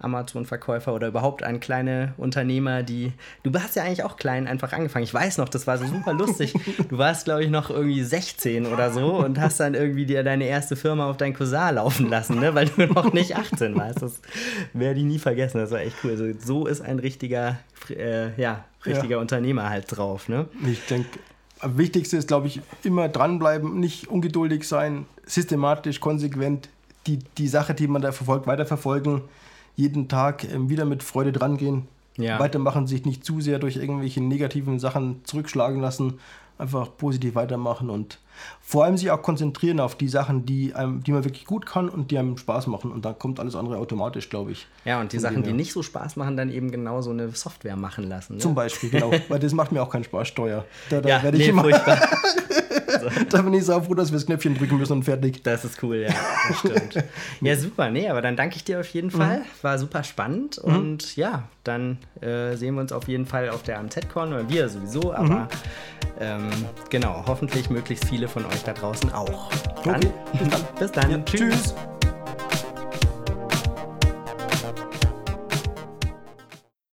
[SPEAKER 2] Amazon-Verkäufer oder überhaupt an kleine Unternehmer, die. Du hast ja eigentlich auch klein einfach angefangen. Ich weiß noch, das war so super lustig. Du warst, glaube ich, noch irgendwie 16 oder so und hast dann irgendwie dir deine erste Firma auf dein Cousin laufen lassen, ne? weil du noch nicht 18 warst. Das werde ich nie vergessen. Das war echt cool. Also, so ist ein richtiger, äh, ja, richtiger ja. Unternehmer halt drauf. Ne?
[SPEAKER 3] Ich denke, am wichtigsten ist, glaube ich, immer dranbleiben, nicht ungeduldig sein, systematisch, konsequent die, die Sache, die man da verfolgt, weiterverfolgen jeden Tag ähm, wieder mit Freude drangehen, ja. weitermachen, sich nicht zu sehr durch irgendwelche negativen Sachen zurückschlagen lassen, einfach positiv weitermachen und vor allem sich auch konzentrieren auf die Sachen, die, einem, die man wirklich gut kann und die einem Spaß machen. Und dann kommt alles andere automatisch, glaube ich.
[SPEAKER 2] Ja, und die Sachen, die nicht so Spaß machen, dann eben genau so eine Software machen lassen. Ne?
[SPEAKER 3] Zum Beispiel, genau. Weil das macht mir auch keinen Spaß, Steuer. Da, da ja, werde ich nee, immer. da bin ich so froh, dass wir das Knöpfchen drücken müssen und fertig.
[SPEAKER 2] Das ist cool, ja. Das stimmt. ja, super. Nee, aber dann danke ich dir auf jeden mhm. Fall. War super spannend. Mhm. Und ja, dann äh, sehen wir uns auf jeden Fall auf der AMZ-Con, oder wir sowieso, aber mhm. ähm, genau, hoffentlich möglichst viele von euch da draußen auch.
[SPEAKER 3] Dann, okay.
[SPEAKER 2] bis dann. Ja,
[SPEAKER 3] tschüss. tschüss.